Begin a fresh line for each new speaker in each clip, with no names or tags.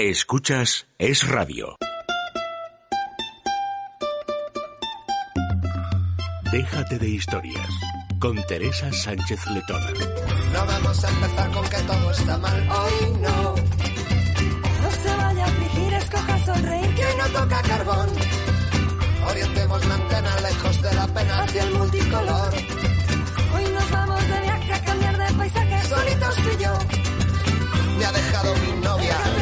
Escuchas Es Radio. Déjate de historias con Teresa Sánchez Letona.
No vamos a empezar con que todo está mal. Hoy no.
No se vaya a afligir, escoja sonreír.
Que no toca carbón. Orientemos la antena lejos de la pena hacia el multicolor.
Hoy nos vamos de viaje a cambiar de paisaje.
Solitos tú y yo. Me ha dejado mi novia.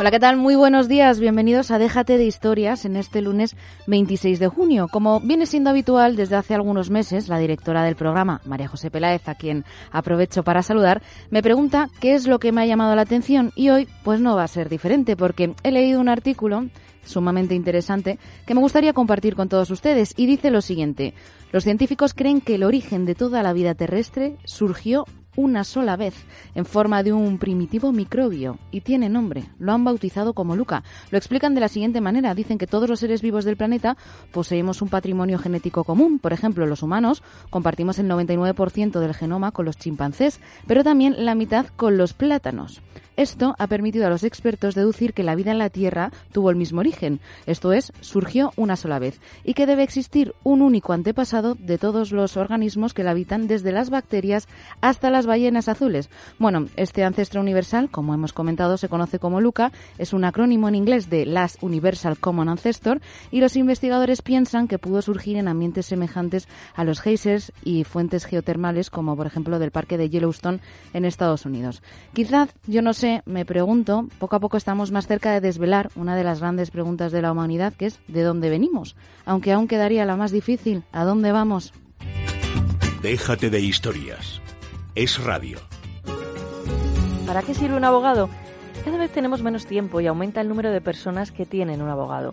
Hola, ¿qué tal? Muy buenos días. Bienvenidos a Déjate de Historias en este lunes 26 de junio. Como viene siendo habitual desde hace algunos meses, la directora del programa, María José Peláez, a quien aprovecho para saludar, me pregunta qué es lo que me ha llamado la atención y hoy pues no va a ser diferente porque he leído un artículo sumamente interesante que me gustaría compartir con todos ustedes y dice lo siguiente. Los científicos creen que el origen de toda la vida terrestre surgió una sola vez, en forma de un primitivo microbio, y tiene nombre. Lo han bautizado como Luca. Lo explican de la siguiente manera. Dicen que todos los seres vivos del planeta poseemos un patrimonio genético común. Por ejemplo, los humanos compartimos el 99% del genoma con los chimpancés, pero también la mitad con los plátanos. Esto ha permitido a los expertos deducir que la vida en la Tierra tuvo el mismo origen, esto es, surgió una sola vez, y que debe existir un único antepasado de todos los organismos que la habitan, desde las bacterias hasta las ballenas azules. Bueno, este ancestro universal, como hemos comentado, se conoce como LUCA, es un acrónimo en inglés de Last Universal Common Ancestor, y los investigadores piensan que pudo surgir en ambientes semejantes a los geysers y fuentes geotermales, como por ejemplo del parque de Yellowstone en Estados Unidos. Quizás, yo no sé, me pregunto, poco a poco estamos más cerca de desvelar una de las grandes preguntas de la humanidad, que es ¿de dónde venimos? Aunque aún quedaría la más difícil, ¿a dónde vamos?
Déjate de historias. Es Radio.
¿Para qué sirve un abogado? Cada vez tenemos menos tiempo y aumenta el número de personas que tienen un abogado.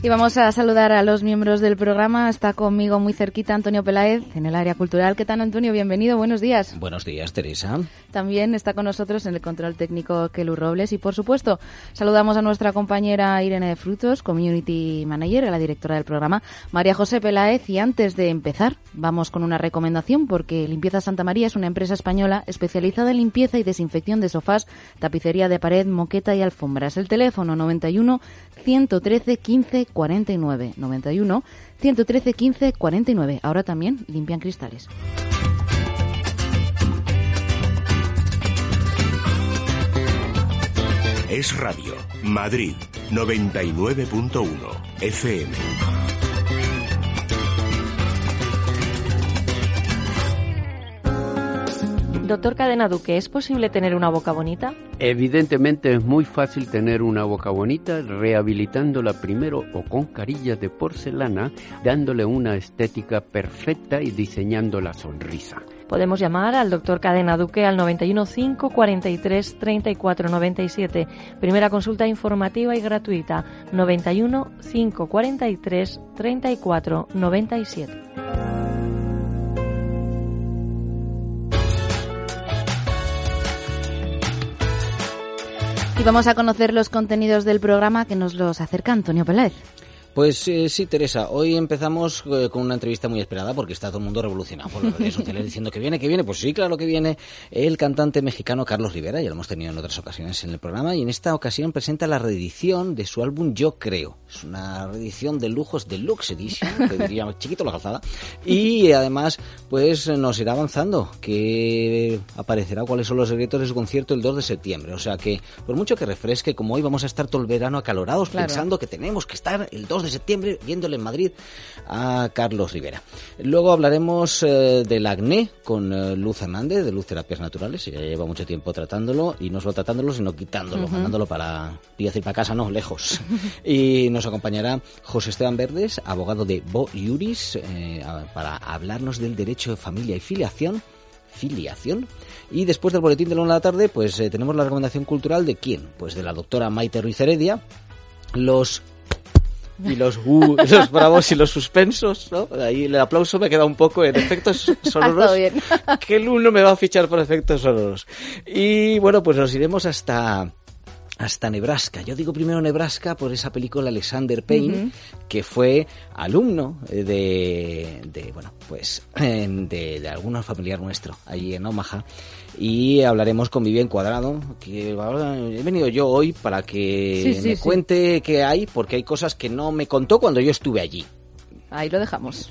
Y vamos a saludar a los miembros del programa. Está conmigo muy cerquita Antonio Peláez en el área cultural. ¿Qué tal, Antonio? Bienvenido. Buenos días.
Buenos días, Teresa.
También está con nosotros en el control técnico Kelu Robles. Y por supuesto, saludamos a nuestra compañera Irene de Frutos, Community Manager, a la directora del programa, María José Peláez. Y antes de empezar, vamos con una recomendación porque Limpieza Santa María es una empresa española especializada en limpieza y desinfección de sofás, tapicería de pared, moqueta y alfombras. El teléfono 91 113 15 49 91 113 15 49. Ahora también limpian cristales.
Es Radio. Madrid 99.1 FM.
Doctor Cadena Duque, ¿es posible tener una boca bonita?
Evidentemente es muy fácil tener una boca bonita rehabilitándola primero o con carillas de porcelana, dándole una estética perfecta y diseñando la sonrisa.
Podemos llamar al doctor Cadena Duque al 91 5 43 34 97. Primera consulta informativa y gratuita 91 5 43 34 97.
Y vamos a conocer los contenidos del programa que nos los acerca Antonio Peláez.
Pues eh, sí, Teresa, hoy empezamos eh, con una entrevista muy esperada porque está todo el mundo revolucionado por las redes sociales diciendo que viene, que viene. Pues sí, claro que viene el cantante mexicano Carlos Rivera, ya lo hemos tenido en otras ocasiones en el programa, y en esta ocasión presenta la reedición de su álbum Yo Creo. Es una reedición de lujos Deluxe Edition, que diría chiquito la calzada, y además pues nos irá avanzando que aparecerá cuáles son los secretos de su concierto el 2 de septiembre. O sea que, por mucho que refresque, como hoy vamos a estar todo el verano acalorados pensando que tenemos que estar el 2 de septiembre viéndole en Madrid a Carlos Rivera. Luego hablaremos eh, del acné con eh, Luz Hernández, de Luz Terapias Naturales. Ella lleva mucho tiempo tratándolo y no solo tratándolo, sino quitándolo, mandándolo para, y decir para casa, no, lejos. y nos acompañará José Esteban Verdes, abogado de Bo Iuris, eh, para hablarnos del derecho de familia y filiación filiación. Y después del boletín de la una de la tarde, pues tenemos la recomendación cultural de quién? Pues de la doctora Maite Ruiz Heredia, los y los uh, los bravos y los suspensos, ¿no? Ahí el aplauso me ha quedado un poco en efectos sonoros. que el uno me va a fichar por efectos sonoros. Y bueno, pues nos iremos hasta hasta Nebraska. Yo digo primero Nebraska por esa película Alexander Payne, que fue alumno de, de bueno, pues de, de algún familiar nuestro allí en Omaha. Y hablaremos con Vivian Cuadrado, que he venido yo hoy para que me cuente qué hay, porque hay cosas que no me contó cuando yo estuve allí.
Ahí lo dejamos.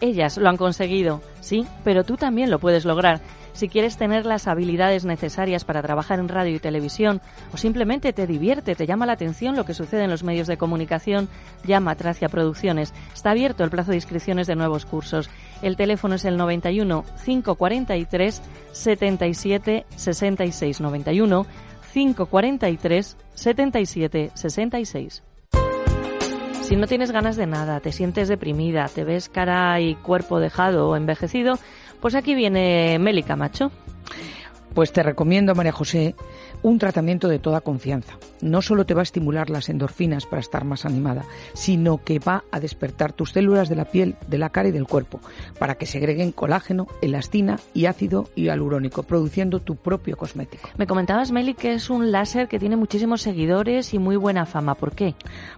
Ellas lo han conseguido, sí, pero tú también lo puedes lograr. Si quieres tener las habilidades necesarias para trabajar en radio y televisión o simplemente te divierte, te llama la atención lo que sucede en los medios de comunicación, llama a Tracia Producciones. Está abierto el plazo de inscripciones de nuevos cursos. El teléfono es el 91 543 77 66 91 543 77 66. Si no tienes ganas de nada, te sientes deprimida, te ves cara y cuerpo dejado o envejecido, pues aquí viene Meli Camacho.
Pues te recomiendo, María José, un tratamiento de toda confianza. No solo te va a estimular las endorfinas para estar más animada, sino que va a despertar tus células de la piel, de la cara y del cuerpo, para que segreguen colágeno, elastina y ácido hialurónico, produciendo tu propio cosmético.
Me comentabas, Meli, que es un láser que tiene muchísimos seguidores y muy buena fama. ¿Por qué?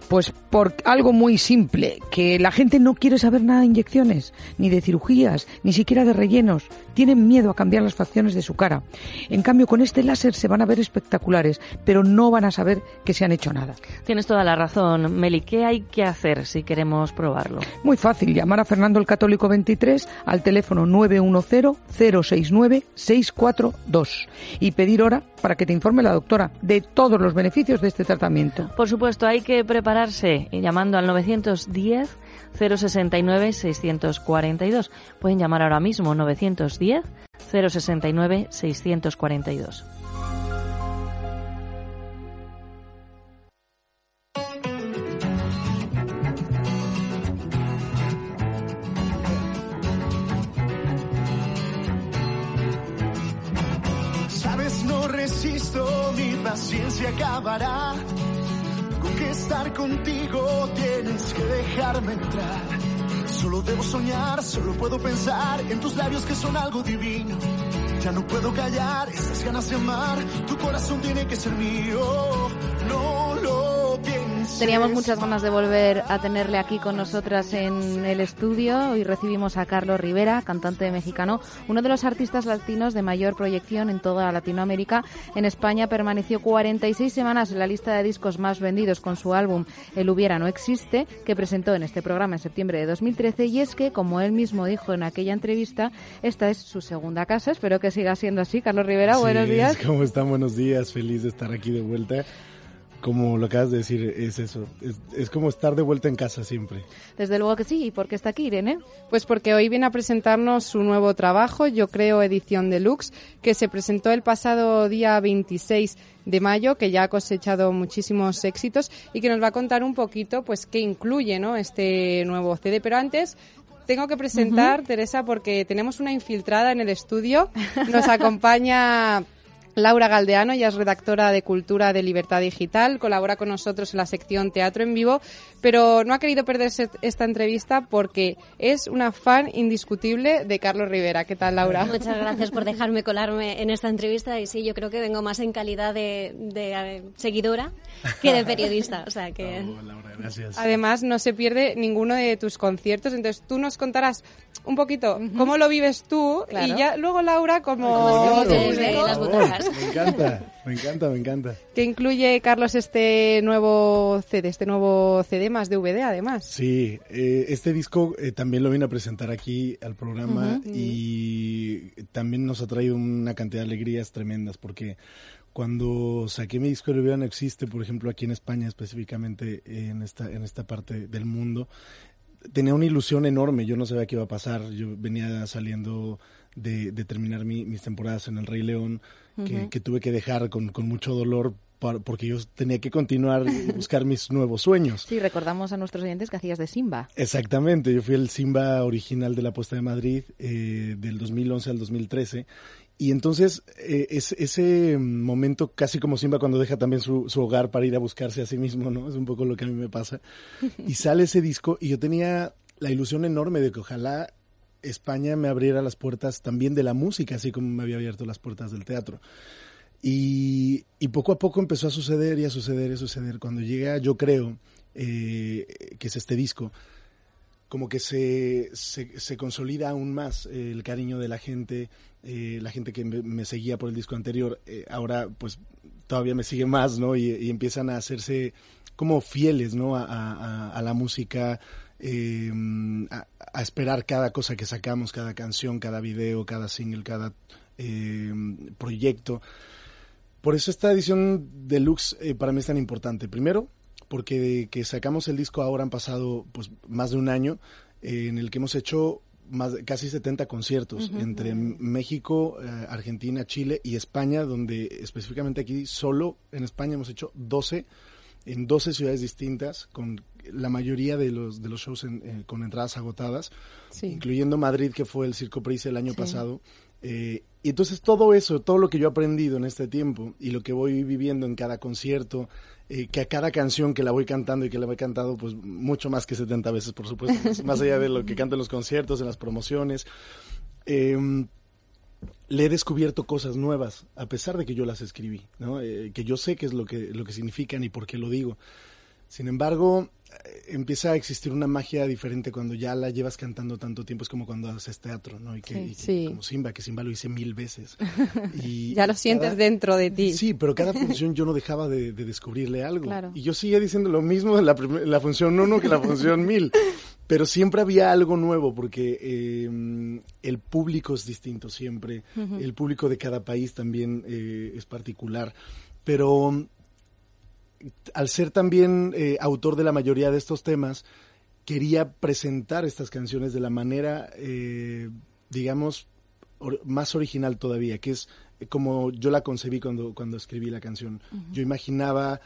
Pues por algo muy simple, que la gente no quiere saber nada de inyecciones, ni de cirugías, ni siquiera de rellenos. Tienen miedo a cambiar las facciones de su cara. En cambio, con este láser se van a ver espectaculares, pero no van a saber que se han hecho nada.
Tienes toda la razón, Meli. ¿Qué hay que hacer si queremos probarlo?
Muy fácil, llamar a Fernando el Católico 23 al teléfono 910-069-642 y pedir hora para que te informe la doctora de todos los beneficios de este tratamiento.
Por supuesto, hay que prepararse llamando al 910 069 642. Pueden llamar ahora mismo 910 069 642.
Mi paciencia acabará. Con que estar contigo tienes que dejarme entrar. Solo debo soñar, solo puedo pensar en tus labios que son algo divino. Ya no puedo callar esas ganas de amar, tu corazón tiene que ser mío. No lo.
Teníamos muchas ganas de volver a tenerle aquí con nosotras en el estudio. Hoy recibimos a Carlos Rivera, cantante mexicano, uno de los artistas latinos de mayor proyección en toda Latinoamérica. En España permaneció 46 semanas en la lista de discos más vendidos con su álbum El hubiera no existe, que presentó en este programa en septiembre de 2013. Y es que, como él mismo dijo en aquella entrevista, esta es su segunda casa. Espero que siga siendo así. Carlos Rivera, buenos días.
¿Cómo están? Buenos días. Feliz de estar aquí de vuelta. Como lo acabas de decir, es eso. Es, es, como estar de vuelta en casa siempre.
Desde luego que sí. ¿Y por qué está aquí, Irene?
Pues porque hoy viene a presentarnos su nuevo trabajo, Yo Creo Edición Deluxe, que se presentó el pasado día 26 de mayo, que ya ha cosechado muchísimos éxitos y que nos va a contar un poquito, pues, qué incluye, ¿no? Este nuevo CD. Pero antes, tengo que presentar, Teresa, porque tenemos una infiltrada en el estudio. Nos acompaña Laura Galdeano, ya es redactora de Cultura de Libertad Digital, colabora con nosotros en la sección Teatro en Vivo, pero no ha querido perderse esta entrevista porque es una fan indiscutible de Carlos Rivera. ¿Qué tal, Laura?
Muchas gracias por dejarme colarme en esta entrevista y sí, yo creo que vengo más en calidad de, eh, seguidora que de periodista. O sea que...
Laura, gracias.
Además, no se pierde ninguno de tus conciertos, entonces tú nos contarás un poquito cómo lo vives tú y ya luego Laura como...
las
me encanta, me encanta, me encanta.
Que incluye, Carlos, este nuevo CD, este nuevo CD más DVD además.
Sí, eh, este disco eh, también lo vine a presentar aquí al programa y también nos ha traído una cantidad de alegrías tremendas porque cuando saqué mi disco de no existe, por ejemplo, aquí en España específicamente en esta en esta parte del mundo, tenía una ilusión enorme, yo no sabía qué iba a pasar, yo venía saliendo de, terminar mis temporadas en El Rey León, que, tuve que dejar con, mucho dolor porque yo tenía que continuar y buscar mis nuevos sueños.
Sí, recordamos a nuestros oyentes que hacías de Simba.
Exactamente, yo fui el Simba original de la Puesta de Madrid eh, del 2011 al 2013 y entonces eh, es, ese momento casi como Simba cuando deja también su, su, hogar para ir a buscarse a sí mismo, ¿no? Es un poco lo que a mí me pasa. Y sale ese disco y yo tenía la ilusión enorme de que ojalá España me abriera las puertas también de la música, así como me había abierto las puertas del teatro. Y, poco a poco empezó a suceder y a suceder y a suceder. Cuando llega, yo creo, eh, que es este disco, como que se, se, consolida aún más el cariño de la gente, eh, la gente que me, seguía por el disco anterior, eh, ahora pues todavía me sigue más, ¿no? Y, empiezan a hacerse como fieles, ¿no? a la música, eh, a, esperar cada cosa que sacamos, cada canción, cada video, cada single, cada eh, proyecto. Por eso esta edición deluxe eh, para mí es tan importante. Primero, porque que sacamos el disco ahora han pasado pues más de un año eh, en el que hemos hecho más, casi 70 conciertos entre México, Argentina, Chile y España, donde específicamente aquí solo en España hemos hecho 12 en 12 ciudades distintas con la mayoría de los, de los shows eh, con entradas agotadas, incluyendo Madrid, que fue el Circo Price el año pasado. Eh, y entonces todo eso, todo lo que yo he aprendido en este tiempo y lo que voy viviendo en cada concierto, eh, que a cada canción que la voy cantando y que la voy cantado, pues mucho más que 70 veces, por supuesto, más allá de lo que canto en los conciertos, en las promociones, em, le he descubierto cosas nuevas, a pesar de que yo las escribí, ¿no? que yo sé qué es lo que, lo que significan y por qué lo digo. Sin embargo, eh, empieza a existir una magia diferente cuando ya la llevas cantando tanto tiempo. Es como cuando haces teatro, ¿no? Y que, como Simba, que Simba lo hice mil veces.
Y ya lo sientes dentro de ti.
Sí, pero cada función yo no dejaba de, descubrirle algo. Y yo seguía diciendo lo mismo en la, la función uno que la función mil. Pero siempre había algo nuevo porque eh, el público es distinto siempre. El público de cada país también eh, es particular. Pero al ser también eh, autor de la mayoría de estos temas, quería presentar estas canciones de la manera, eh, digamos, más original todavía, que es como yo la concebí cuando, cuando escribí la canción. Yo imaginaba,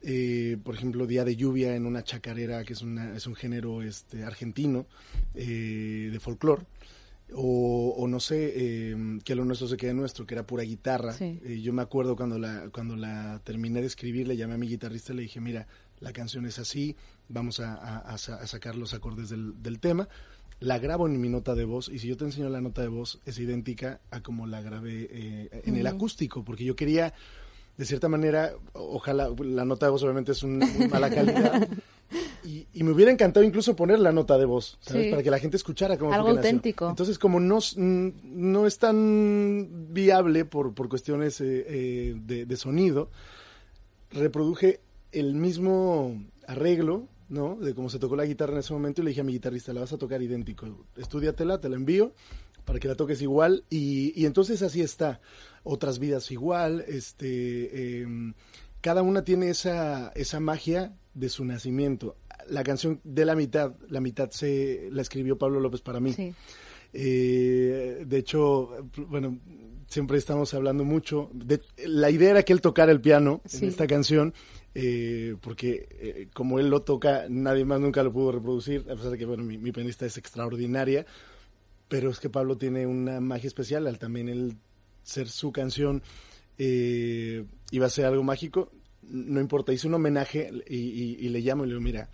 eh, por ejemplo, Día de Lluvia en una chacarera, que es, una, es un género este, argentino de folclore o, no sé, eh, que lo nuestro se quede nuestro, que era pura guitarra. Eh, yo me acuerdo cuando la, cuando la terminé de escribir, le llamé a mi guitarrista y le dije, mira, la canción es así, vamos a, sacar los acordes del, tema. La grabo en mi nota de voz y si yo te enseño la nota de voz es idéntica a como la grabé eh, en el acústico, porque yo quería, de cierta manera, ojalá, la nota de voz obviamente es una mala calidad. Y, me hubiera encantado incluso poner la nota de voz, ¿sabes? Para que la gente escuchara cómo
Algo auténtico.
Entonces, como no, no es tan viable por, por cuestiones eh, eh, de, sonido, reproduje el mismo arreglo, ¿no? De cómo se tocó la guitarra en ese momento y le dije a mi guitarrista, la vas a tocar idéntico. Estudiatela, te la envío para que la toques igual. Y, y entonces así está. Otras vidas igual, este... Em, cada una tiene esa, esa magia de su nacimiento. La canción de la mitad, la mitad se la escribió Pablo López para mí. Eh, de hecho, bueno, siempre estamos hablando mucho. De, la idea era que él tocara el piano en esta canción, eh, porque eh, como él lo toca, nadie más nunca lo pudo reproducir, a pesar de que bueno, mi, mi pianista es extraordinaria, pero es que Pablo tiene una magia especial al también el ser su canción eh, iba a ser algo mágico, no importa, hice un homenaje y, y, y, le llamo y le digo, mira,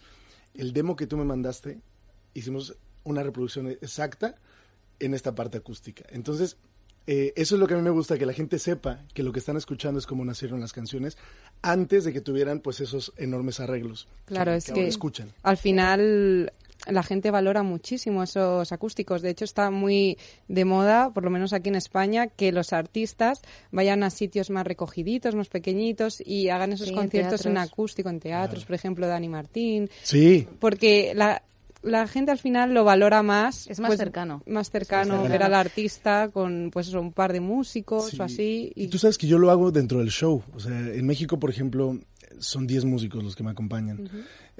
el demo que tú me mandaste, hicimos una reproducción exacta en esta parte acústica. Entonces, eh, eso es lo que a mí me gusta, que la gente sepa que lo que están escuchando es cómo nacieron las canciones antes de que tuvieran pues esos enormes arreglos.
Claro,
que,
es
que,
que
escuchan.
al final la gente valora muchísimo esos acústicos. De hecho, está muy de moda, por lo menos aquí en España, que los artistas vayan a sitios más recogiditos, más pequeñitos y hagan esos
Sí,
conciertos en, acústico, en teatros, por ejemplo, Dani Martín.
Sí,
Porque la, la gente al final lo valora más.
Es más
pues,
cercano.
Más cercano, ver al artista con pues eso, un par de músicos
Sí.
o así.
Y tú sabes que yo lo hago dentro del show. O sea, en México, por ejemplo, son 10 músicos los que me acompañan.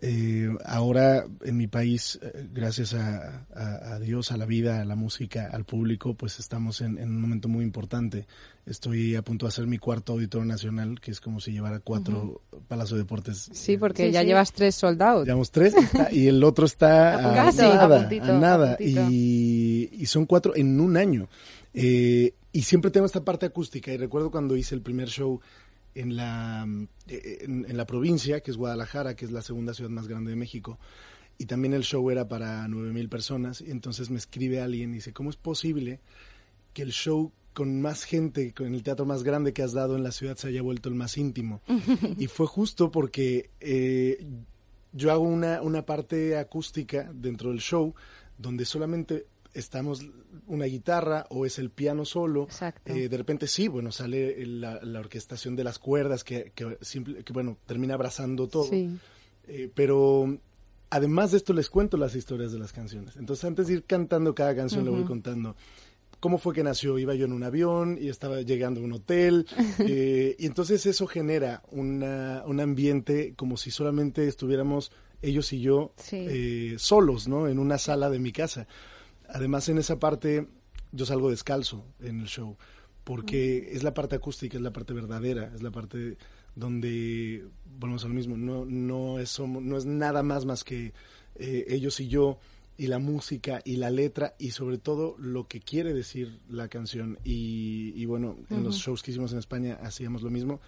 Eh, ahora, en mi país, eh, gracias a, a- a Dios, a la vida, a la música, al público, pues estamos en, en un momento muy importante. Estoy a punto de hacer mi cuarto auditorio nacional, que es como si llevara cuatro Palacio de Deportes.
Sí, porque
Sí,
ya
sí.
llevas tres soldados.
Llevamos tres está- y el otro está
A
nada,
a puntito,
a nada.
a puntito.
Y, y son cuatro en un año. Eh, y siempre tengo esta parte acústica. Y recuerdo cuando hice el primer show en la, eh, en, en la provincia, que es Guadalajara, que es la segunda ciudad más grande de México. Y también el show era para nueve mil personas. Y entonces me escribe alguien y dice, ¿cómo es posible que el show con más gente, con el teatro más grande que has dado en la ciudad se haya vuelto el más íntimo? y fue justo porque eh, yo hago una, una parte acústica dentro del show donde solamente estamos una guitarra o es el piano solo.
Exacto.
Eh, de repente sí, bueno, sale la, la orquestación de las cuerdas que, que, simple- que, bueno, termina abrazando todo.
Sí.
Eh, pero además de esto les cuento las historias de las canciones. Entonces antes de ir cantando cada canción le voy contando cómo fue que nació. Iba yo en un avión y estaba llegando a un hotel. eh, y entonces eso genera una, un ambiente como si solamente estuviéramos ellos y yo
Sí.
eh, solos, ¿no? En una sala de mi casa. Además en esa parte yo salgo descalzo en el show porque es la parte acústica, es la parte verdadera, es la parte donde volvemos al mismo, no, no, es, no es nada más más que eh, ellos y yo y la música y la letra y sobre todo lo que quiere decir la canción. Y, y bueno, en los shows que hicimos en España hacíamos lo mismo,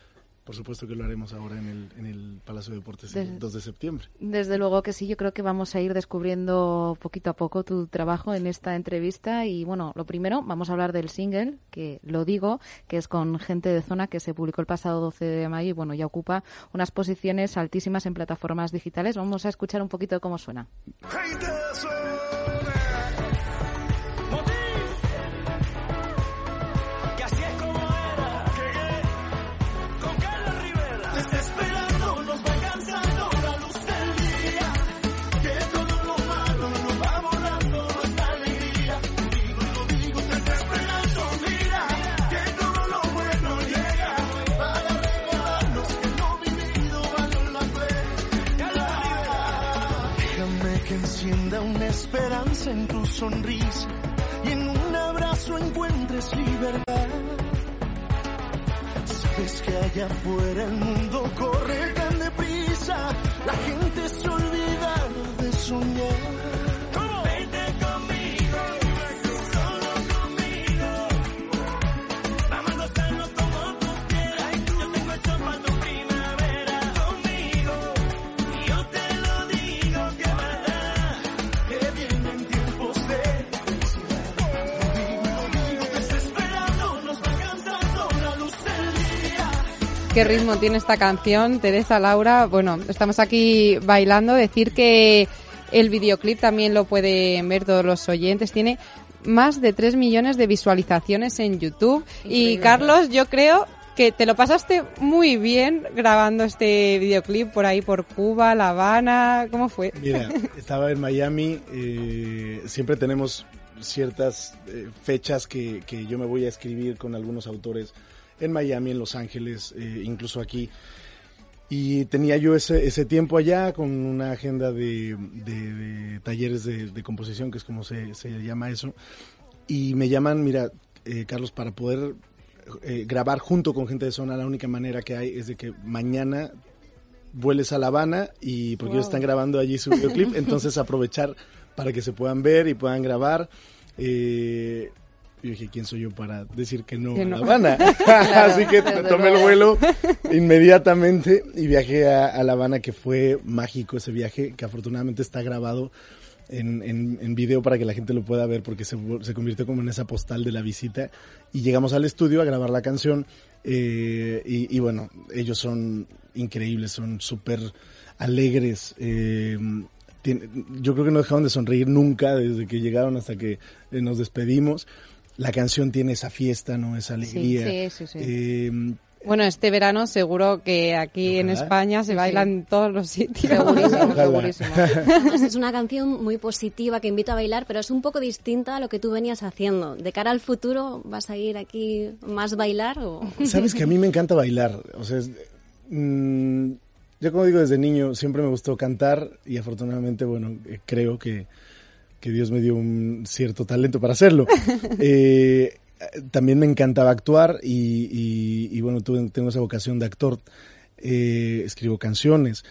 por supuesto que lo haremos ahora en el, en el Palacio de Deportes el
Des-
2 de septiembre.
Desde luego que sí, yo creo que vamos a ir descubriendo poquito a poco tu trabajo en esta entrevista y bueno, lo primero, vamos a hablar del single, que lo digo, que es con Gente de Zona, que se publicó el pasado 12 de mayo y bueno, ya ocupa unas posiciones altísimas en plataformas digitales. Vamos a escuchar un poquito de cómo suena.
Que encienda una esperanza en tu sonrisa y en un abrazo encuentres libertad. Sabes que allá afuera el mundo corre tan deprisa, la gente se olvida de soñar.
¿Qué ritmo tiene esta canción, Teresa, Laura? Bueno, estamos aquí bailando. Decir que el videoclip también lo pueden ver todos los oyentes. Tiene más de 3 millones de visualizaciones en YouTube. Y
Increíble.
Carlos, yo creo que te lo pasaste muy bien grabando este videoclip por ahí por Cuba, La Habana. ¿Cómo fue?
Mira, estaba en Miami, eh, siempre tenemos ciertas eh, fechas que, que yo me voy a escribir con algunos autores en Miami, en Los Ángeles, eh, incluso aquí. Y tenía yo ese, ese tiempo allá con una agenda de, de- de talleres de, de composición, que es como se, se llama eso. Y me llaman, mira, eh, Carlos, para poder eh, grabar junto con gente de zona, la única manera que hay es de que mañana vueles a La Habana y porque ellos
Wow.
están grabando allí su videoclip, entonces aprovechar para que se puedan ver y puedan grabar. Eh, yo dije, ¿quién soy yo para decir que no
Que
a. La Habana?
Claro,
Así que tomé el vuelo inmediatamente y viajé a, a La Habana, que fue mágico ese viaje, que afortunadamente está grabado en, en, en video para que la gente lo pueda ver porque se, se convirtió como en esa postal de la visita y llegamos al estudio a grabar la canción eh, y, y bueno, ellos son increíbles, son súper alegres. eh, yo creo que no dejaron de sonreír nunca desde que llegaron hasta que eh, nos despedimos. La canción tiene esa fiesta, ¿no? Esa alegría.
Sí, sí, sí.
Eh,
Bueno, este verano seguro que aquí en. España se
Sí,
baila
sí.
en todos los sitios.
Segurísimo,
Ojalá.
segurísimo. Además, es una canción muy positiva que invita a bailar, pero es un poco distinta a lo que tú venías haciendo. ¿De cara al futuro vas a ir aquí más bailar o...?
Sabes que a mí me encanta bailar. O sea, es- mm, yo como digo desde niño siempre me gustó cantar y afortunadamente, bueno, eh, creo que, que Dios me dio un cierto talento para hacerlo. Eh, también me encantaba actuar y, y- y, bueno, tuve- tengo esa vocación de actor. Eh, escribo canciones.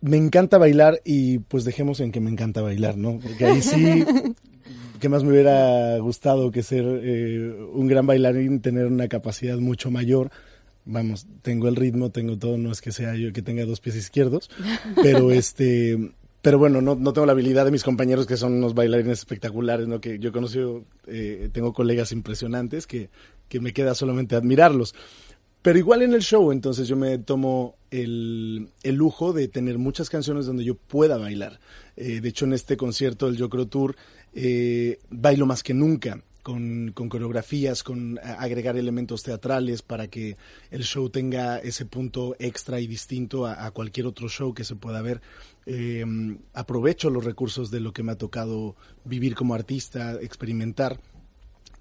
Me encanta bailar y pues dejemos en que me encanta bailar, ¿no? Porque ahí sí ¿Qué más me hubiera gustado que ser eh, un gran bailarín, tener una capacidad mucho mayor? Vamos, tengo el ritmo, tengo todo, no es que sea yo que tenga dos pies izquierdos, pero este, pero bueno, no, no tengo la habilidad de mis compañeros que son unos bailarines espectaculares, ¿no? Que yo he conocido, eh, tengo colegas impresionantes que, que me queda solamente admirarlos. Pero igual en el show, entonces yo me tomo el, el lujo de tener muchas canciones donde yo pueda bailar. Eh, de hecho, en este concierto del Yo Creo Tour, eh, bailo más que nunca, con, con coreografías, con a- agregar elementos teatrales para que el show tenga ese punto extra y distinto a, a cualquier otro show que se pueda ver. Eh, aprovecho los recursos de lo que me ha tocado vivir como artista, experimentar.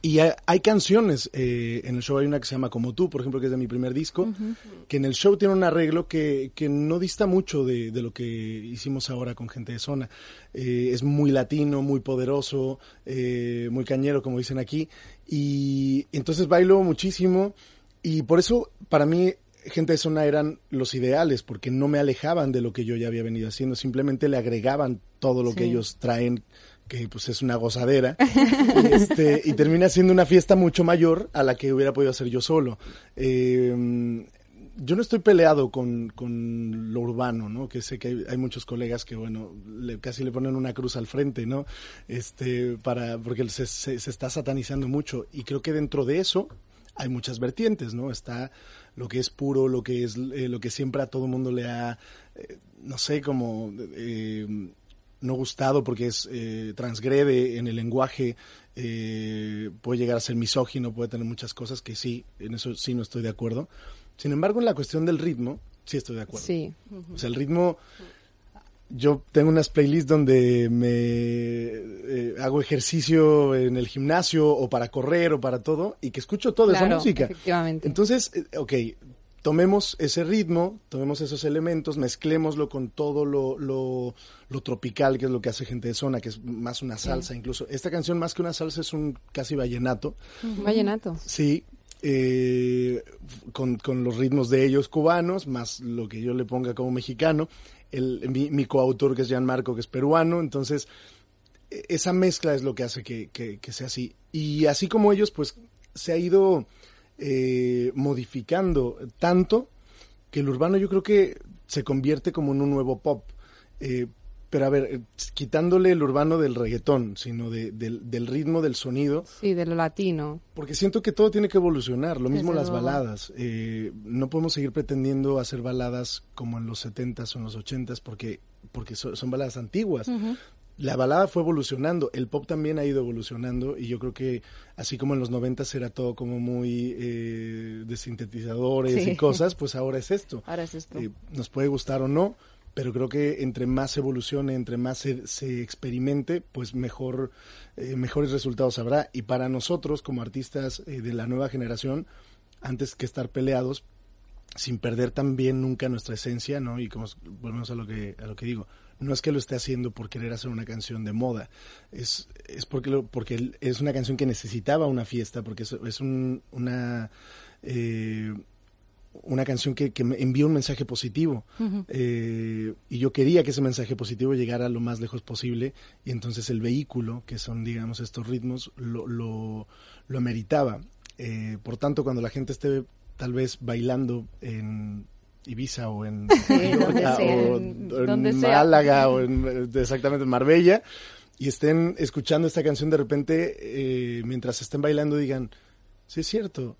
Y hay, hay canciones, eh, en el show hay una que se llama Como tú, por ejemplo, que es de mi primer disco, que en el show tiene un arreglo que, que no dista mucho de, de lo que hicimos ahora con gente de zona. Eh, es muy latino, muy poderoso, eh, muy cañero, como dicen aquí. Y entonces bailo muchísimo y por eso para mí gente de zona eran los ideales, porque no me alejaban de lo que yo ya había venido haciendo, simplemente le agregaban todo lo que ellos traen que pues es una gozadera este, y termina siendo una fiesta mucho mayor a la que hubiera podido hacer yo solo. Eh, yo no estoy peleado con, con lo urbano, ¿no? Que sé que hay, muchos colegas que, bueno, le- casi le ponen una cruz al frente, ¿no? Este, para, porque se, se, se está satanizando mucho. Y creo que dentro de eso hay muchas vertientes, ¿no? Está lo que es puro, lo que es, eh, lo que siempre a todo mundo le ha, eh, no sé, como, eh, no gustado porque es eh, transgrede en el lenguaje, eh, puede llegar a ser misógino, puede tener muchas cosas que sí, en eso sí no estoy de acuerdo. Sin embargo, en la cuestión del ritmo, sí estoy de acuerdo.
Sí.
O sea, el ritmo, yo tengo unas playlists donde me eh, hago ejercicio en el gimnasio o para correr o para todo y que escucho toda esa música.
efectivamente.
Entonces, ok, tomemos ese ritmo, tomemos esos elementos, mezclémoslo con todo lo, lo, lo tropical, que es lo que hace gente de zona, que es más una salsa incluso. Esta canción, más que una salsa, es un casi vallenato.
Un Vallenato.
Sí, eh, con, con los ritmos de ellos cubanos, más lo que yo le ponga como mexicano. El, mi, mi coautor, que es Gianmarco, que es peruano. Entonces, e- esa mezcla es lo que hace que, que- que sea así. Y así como ellos, pues se ha ido eh, modificando tanto que el urbano yo creo que se convierte como en un nuevo pop. Eh, pero a ver, eh, quitándole el urbano del reggaetón, sino de- del, del ritmo, del sonido,
Sí, de lo latino.
porque siento que todo tiene que evolucionar, lo mismo
Desde
las
luego.
baladas. Eh, no podemos seguir pretendiendo hacer baladas como en los 70s o en los 80s porque, porque so- son baladas antiguas. La balada fue evolucionando, el pop también ha ido evolucionando y yo creo que así como en los 90s era todo como muy eh, de sintetizadores
Sí.
y cosas, pues ahora es esto.
Ahora es esto.
Eh, nos puede gustar o no, pero creo que entre más evolucione, entre más se, se experimente, pues mejor, eh, mejores resultados habrá. Y para nosotros, como artistas eh, de la nueva generación, antes que estar peleados, sin perder también nunca nuestra esencia, ¿no? Y como volvemos a lo que a lo que digo, no es que lo esté haciendo por querer hacer una canción de moda, es, es porque lo, porque es una canción que necesitaba una fiesta, porque es, es un, una eh, una canción que, que me envía un mensaje positivo eh, y yo quería que ese mensaje positivo llegara lo más lejos posible y entonces el vehículo, que son digamos estos ritmos, lo, lo, lo ameritaba. Eh, por tanto, cuando la gente esté tal vez bailando en Ibiza o en, Málaga o en, exactamente en Marbella y estén escuchando esta canción de repente eh, mientras estén bailando digan Sí, es cierto.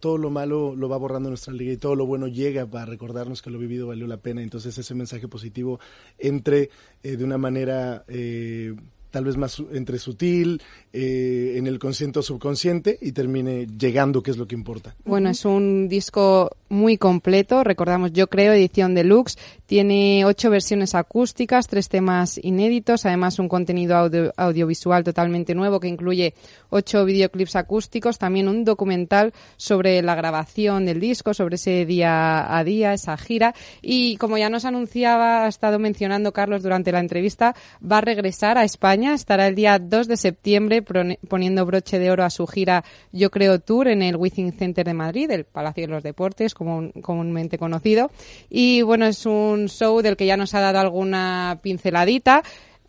todo lo malo lo va borrando nuestra liga y todo lo bueno llega para recordarnos que lo vivido valió la pena. Entonces ese mensaje positivo entre eh, de una manera eh, tal vez más entre sutil, eh, en el consciente o subconsciente y termine llegando, que es lo que importa.
Bueno, es un disco muy completo, recordamos, yo creo, edición deluxe, tiene ocho versiones acústicas, tres temas inéditos, además un contenido audiovisual totalmente nuevo que incluye ocho videoclips acústicos, también un documental sobre la grabación del disco, sobre ese día a día, esa gira, y como ya nos anunciaba, ha estado mencionando Carlos durante la entrevista, va a regresar a España. Estará el día 2 de septiembre poniendo broche de oro a su gira Yo Creo Tour en el Within Center de Madrid, el Palacio de los Deportes, comúnmente conocido. Y bueno, es un show del que ya nos ha dado alguna pinceladita,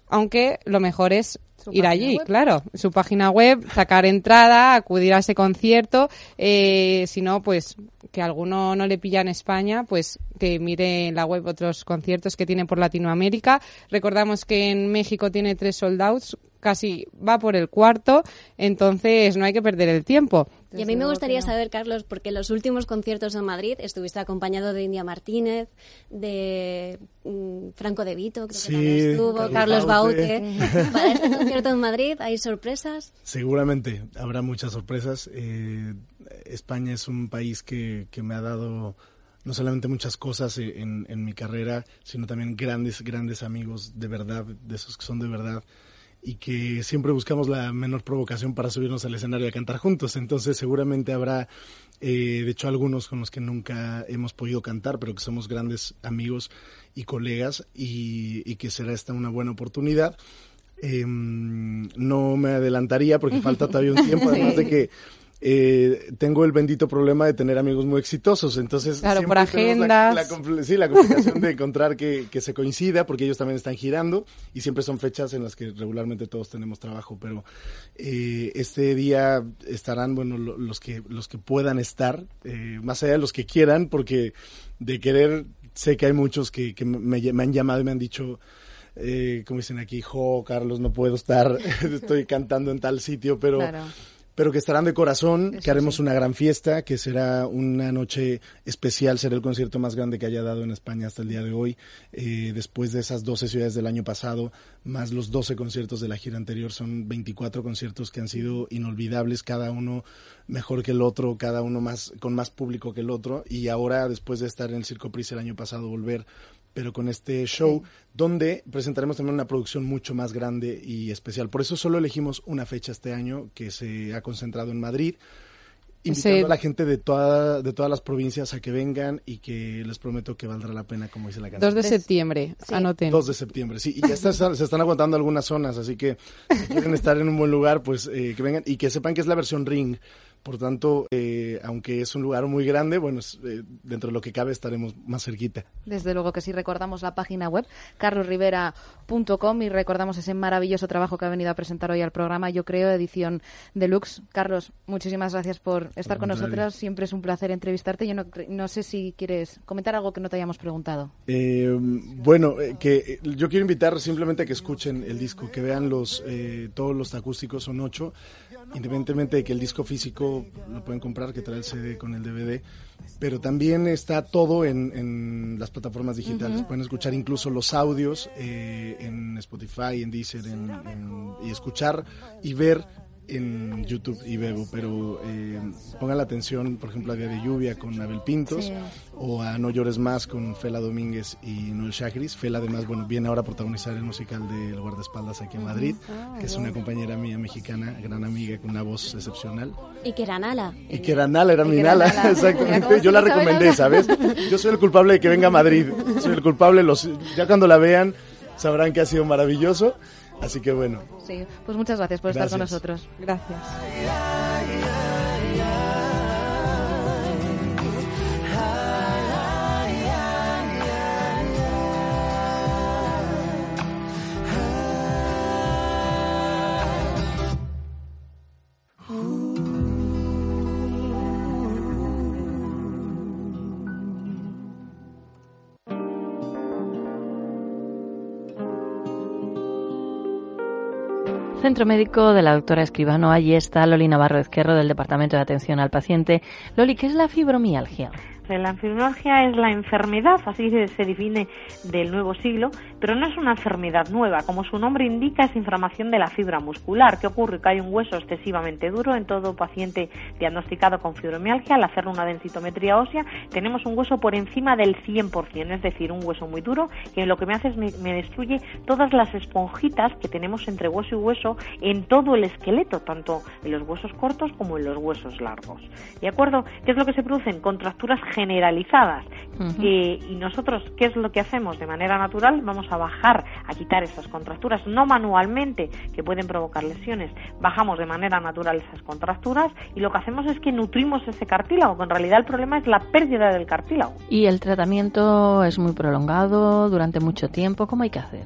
aunque lo mejor es ir allí, claro, su página web, sacar entrada, acudir a ese concierto, eh, si no, pues que alguno no le pilla en España, pues que mire en la web otros conciertos que tiene por Latinoamérica. Recordamos que en México tiene tres sold outs, casi va por el cuarto, entonces no hay que perder el tiempo.
Y a mí me gustaría saber, Carlos, porque en los últimos conciertos en Madrid estuviste acompañado de India Martínez, de mm, Franco De Vito, creo que también estuvo, Carlos, Baute. Para este concierto en Madrid, ¿hay sorpresas?
Seguramente, habrá muchas sorpresas. Eh, España es un país que, que me ha dado no solamente muchas cosas en, en, mi carrera, sino también grandes, grandes amigos de verdad, de esos que son de verdad y que siempre buscamos la menor provocación para subirnos al escenario a cantar juntos. Entonces seguramente habrá, eh, de hecho, algunos con los que nunca hemos podido cantar, pero que somos grandes amigos y colegas y, que será esta una buena oportunidad. Em, no me adelantaría porque falta todavía un tiempo, además de que eh, tengo el bendito problema de tener amigos muy exitosos. Entonces,
claro, por agendas.
La, sí, la complicación de encontrar que, se coincida, porque ellos también están girando y siempre son fechas en las que regularmente todos tenemos trabajo. Pero eh, este día estarán, bueno, los que, los que puedan estar, eh, más allá de los que quieran, porque de querer sé que hay muchos que, me, han llamado y me han dicho. Eh, como dicen aquí, jo, Carlos, no puedo estar, estoy cantando en tal sitio, pero pero que estarán de corazón, que haremos una gran fiesta, que será una noche especial, será el concierto más grande que haya dado en España hasta el día de hoy, eh, después de esas 12 ciudades del año pasado, más los 12 conciertos de la gira anterior, son 24 conciertos que han sido inolvidables, cada uno mejor que el otro, cada uno más con más público que el otro, y ahora, después de estar en el Circo Pris el año pasado, volver pero con este show, donde presentaremos también una producción mucho más grande y especial. Por eso solo elegimos una fecha este año que se ha concentrado en Madrid, invitando a la gente de, toda, de todas las provincias a que vengan y que les prometo que valdrá la pena, como dice la canción.
2 de septiembre, anoten.
2 de septiembre, sí. Y ya se están aguantando algunas zonas, así que si quieren estar en un buen lugar, pues eh, que vengan y que sepan que es la versión ring. Por tanto, eh, aunque es un lugar muy grande, bueno, eh, dentro de lo que cabe estaremos más cerquita.
Desde luego que sí, recordamos la página web, carlosrivera.com y recordamos ese maravilloso trabajo que ha venido a presentar hoy al programa, yo creo, edición deluxe. Carlos, muchísimas gracias por estar con nosotros. Siempre es un placer entrevistarte. Yo no, no, sé si quieres comentar algo que no te hayamos preguntado.
Eh, bueno, que yo quiero invitar simplemente a que escuchen el disco, que vean los todos los acústicos, son ocho independientemente de que el disco físico lo pueden comprar, que trae el CD con el DVD, pero también está todo en, las plataformas digitales. Pueden escuchar incluso los audios eh, en Spotify, en Deezer, y escuchar y ver en YouTube y Bebo, pero eh, pongan la atención, por ejemplo, a Día de Lluvia con Abel Pintos o a No Llores Más con Fela Domínguez y Noel Chagris. Fela, además, bueno, viene ahora a protagonizar el musical de El Guardaespaldas aquí en Madrid, ah, que es una compañera mía mexicana, gran amiga, con una voz excepcional.
Y que era Nala.
Y que era Nala, era mi Nala, exactamente. Yo la recomendé, ¿sabes? Yo soy el culpable de que venga a Madrid. Soy el culpable, los, ya cuando la vean sabrán que ha sido maravilloso. Así que bueno.
Sí, pues muchas gracias por estar con nosotros.
Gracias.
Centro Médico de la doctora Escribano. Allí está Loli Navarro Ezquerro del Departamento de Atención al Paciente. Loli, ¿qué es la fibromialgia?
La fibromialgia es la enfermedad, así se define del nuevo siglo, pero no es una enfermedad nueva. Como su nombre indica, es inflamación de la fibra muscular. ¿Qué ocurre? Que hay un hueso excesivamente duro en todo paciente diagnosticado con fibromialgia. Al hacer una densitometría ósea, tenemos un hueso por encima del 100%, es decir, un hueso muy duro que lo que me hace es me, me destruye todas las esponjitas que tenemos entre hueso y hueso en todo el esqueleto, tanto en los huesos cortos como en los huesos largos. ¿De acuerdo? ¿Qué es lo que se producen? Contracturas generalizadas. Eh, y nosotros, ¿qué es lo que hacemos? De manera natural vamos a bajar, a quitar esas contracturas, no manualmente, que pueden provocar lesiones. Bajamos de manera natural esas contracturas y lo que hacemos es que nutrimos ese cartílago, que en realidad el problema es la pérdida del cartílago.
¿Y el tratamiento es muy prolongado durante mucho tiempo? ¿Cómo hay que hacer?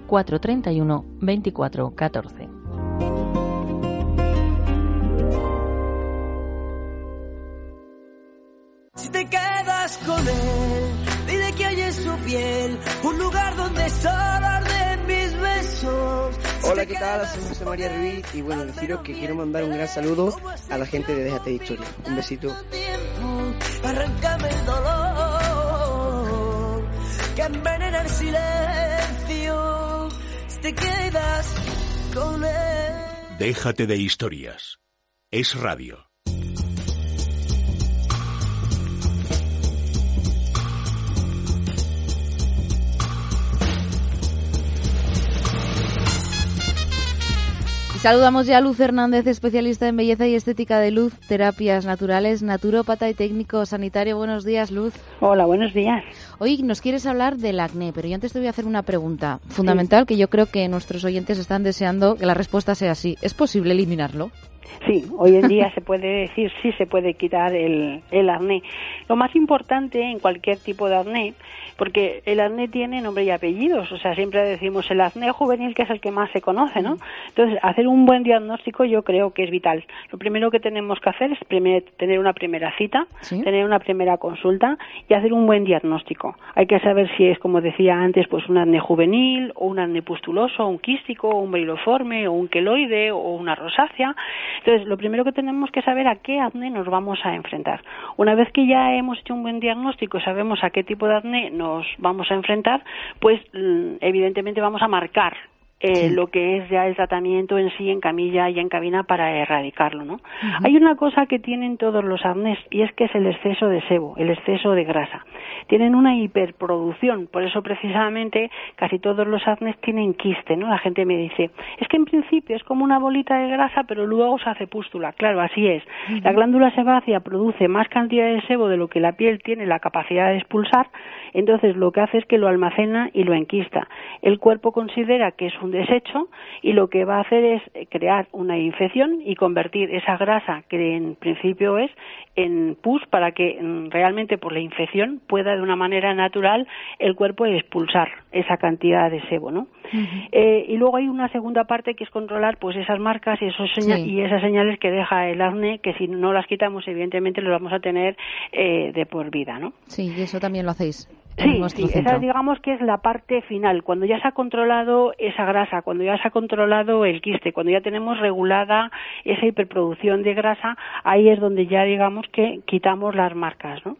431 24 14.
Si te quedas con él, dile que hay en su piel un lugar donde solo arden mis besos.
Hola, ¿qué tal? Soy José María Ruiz y bueno, deciros que quiero mandar un gran saludo a la gente de Déjate de Historia. Un besito.
Arráncame el dolor que envenena el silencio te quedas con él.
Déjate de historias. Es radio.
Saludamos ya a Luz Hernández, especialista en belleza y estética de luz, terapias naturales, naturópata y técnico sanitario. Buenos días, Luz.
Hola, buenos días.
Hoy nos quieres hablar del acné, pero yo antes te voy a hacer una pregunta fundamental que yo creo que nuestros oyentes están deseando que la respuesta sea así. ¿Es posible eliminarlo?
Sí, hoy en día se puede decir sí se puede quitar el, el acné. Lo más importante en cualquier tipo de acné porque el acné tiene nombre y apellidos, o sea, siempre decimos el acné juvenil que es el que más se conoce, ¿no? Entonces, hacer un buen diagnóstico yo creo que es vital. Lo primero que tenemos que hacer es tener una primera cita, tener una primera consulta y hacer un buen diagnóstico. Hay que saber si es, como decía antes, pues un acné juvenil o un acné pustuloso, un quístico, o un briloforme o un queloide o una rosácea. Entonces, lo primero que tenemos que saber a qué acné nos vamos a enfrentar. Una vez que ya hemos hecho un buen diagnóstico, sabemos a qué tipo de acné nos vamos a enfrentar, pues mm, evidentemente vamos a marcar eh, lo que es ya el tratamiento en sí en camilla y en cabina para erradicarlo, ¿no? Hay una cosa que tienen todos los acnés y es que es el exceso de sebo, el exceso de grasa. Tienen una hiperproducción, por eso precisamente casi todos los acnés tienen quiste, ¿no? La gente me dice, es que en principio es como una bolita de grasa, pero luego se hace pústula. Claro, así es. La glándula sebácea produce más cantidad de sebo de lo que la piel tiene la capacidad de expulsar, entonces lo que hace es que lo almacena y lo enquista. El cuerpo considera que es un desecho y lo que va a hacer es crear una infección y convertir esa grasa que en principio es en pus para que mm, realmente por la infección pueda de una manera natural el cuerpo expulsar esa cantidad de sebo, ¿no? Eh, y luego hay una segunda parte que es controlar pues esas marcas y, esos y esas señales que deja el acné, que si no las quitamos, evidentemente los vamos a tener eh, de por vida, ¿no?
Sí, y eso también lo hacéis.
Sí, sí, esa digamos que es la parte final, cuando ya se ha controlado esa grasa, cuando ya se ha controlado el quiste, cuando ya tenemos regulada esa hiperproducción de grasa, ahí es donde ya digamos que quitamos las marcas, ¿no?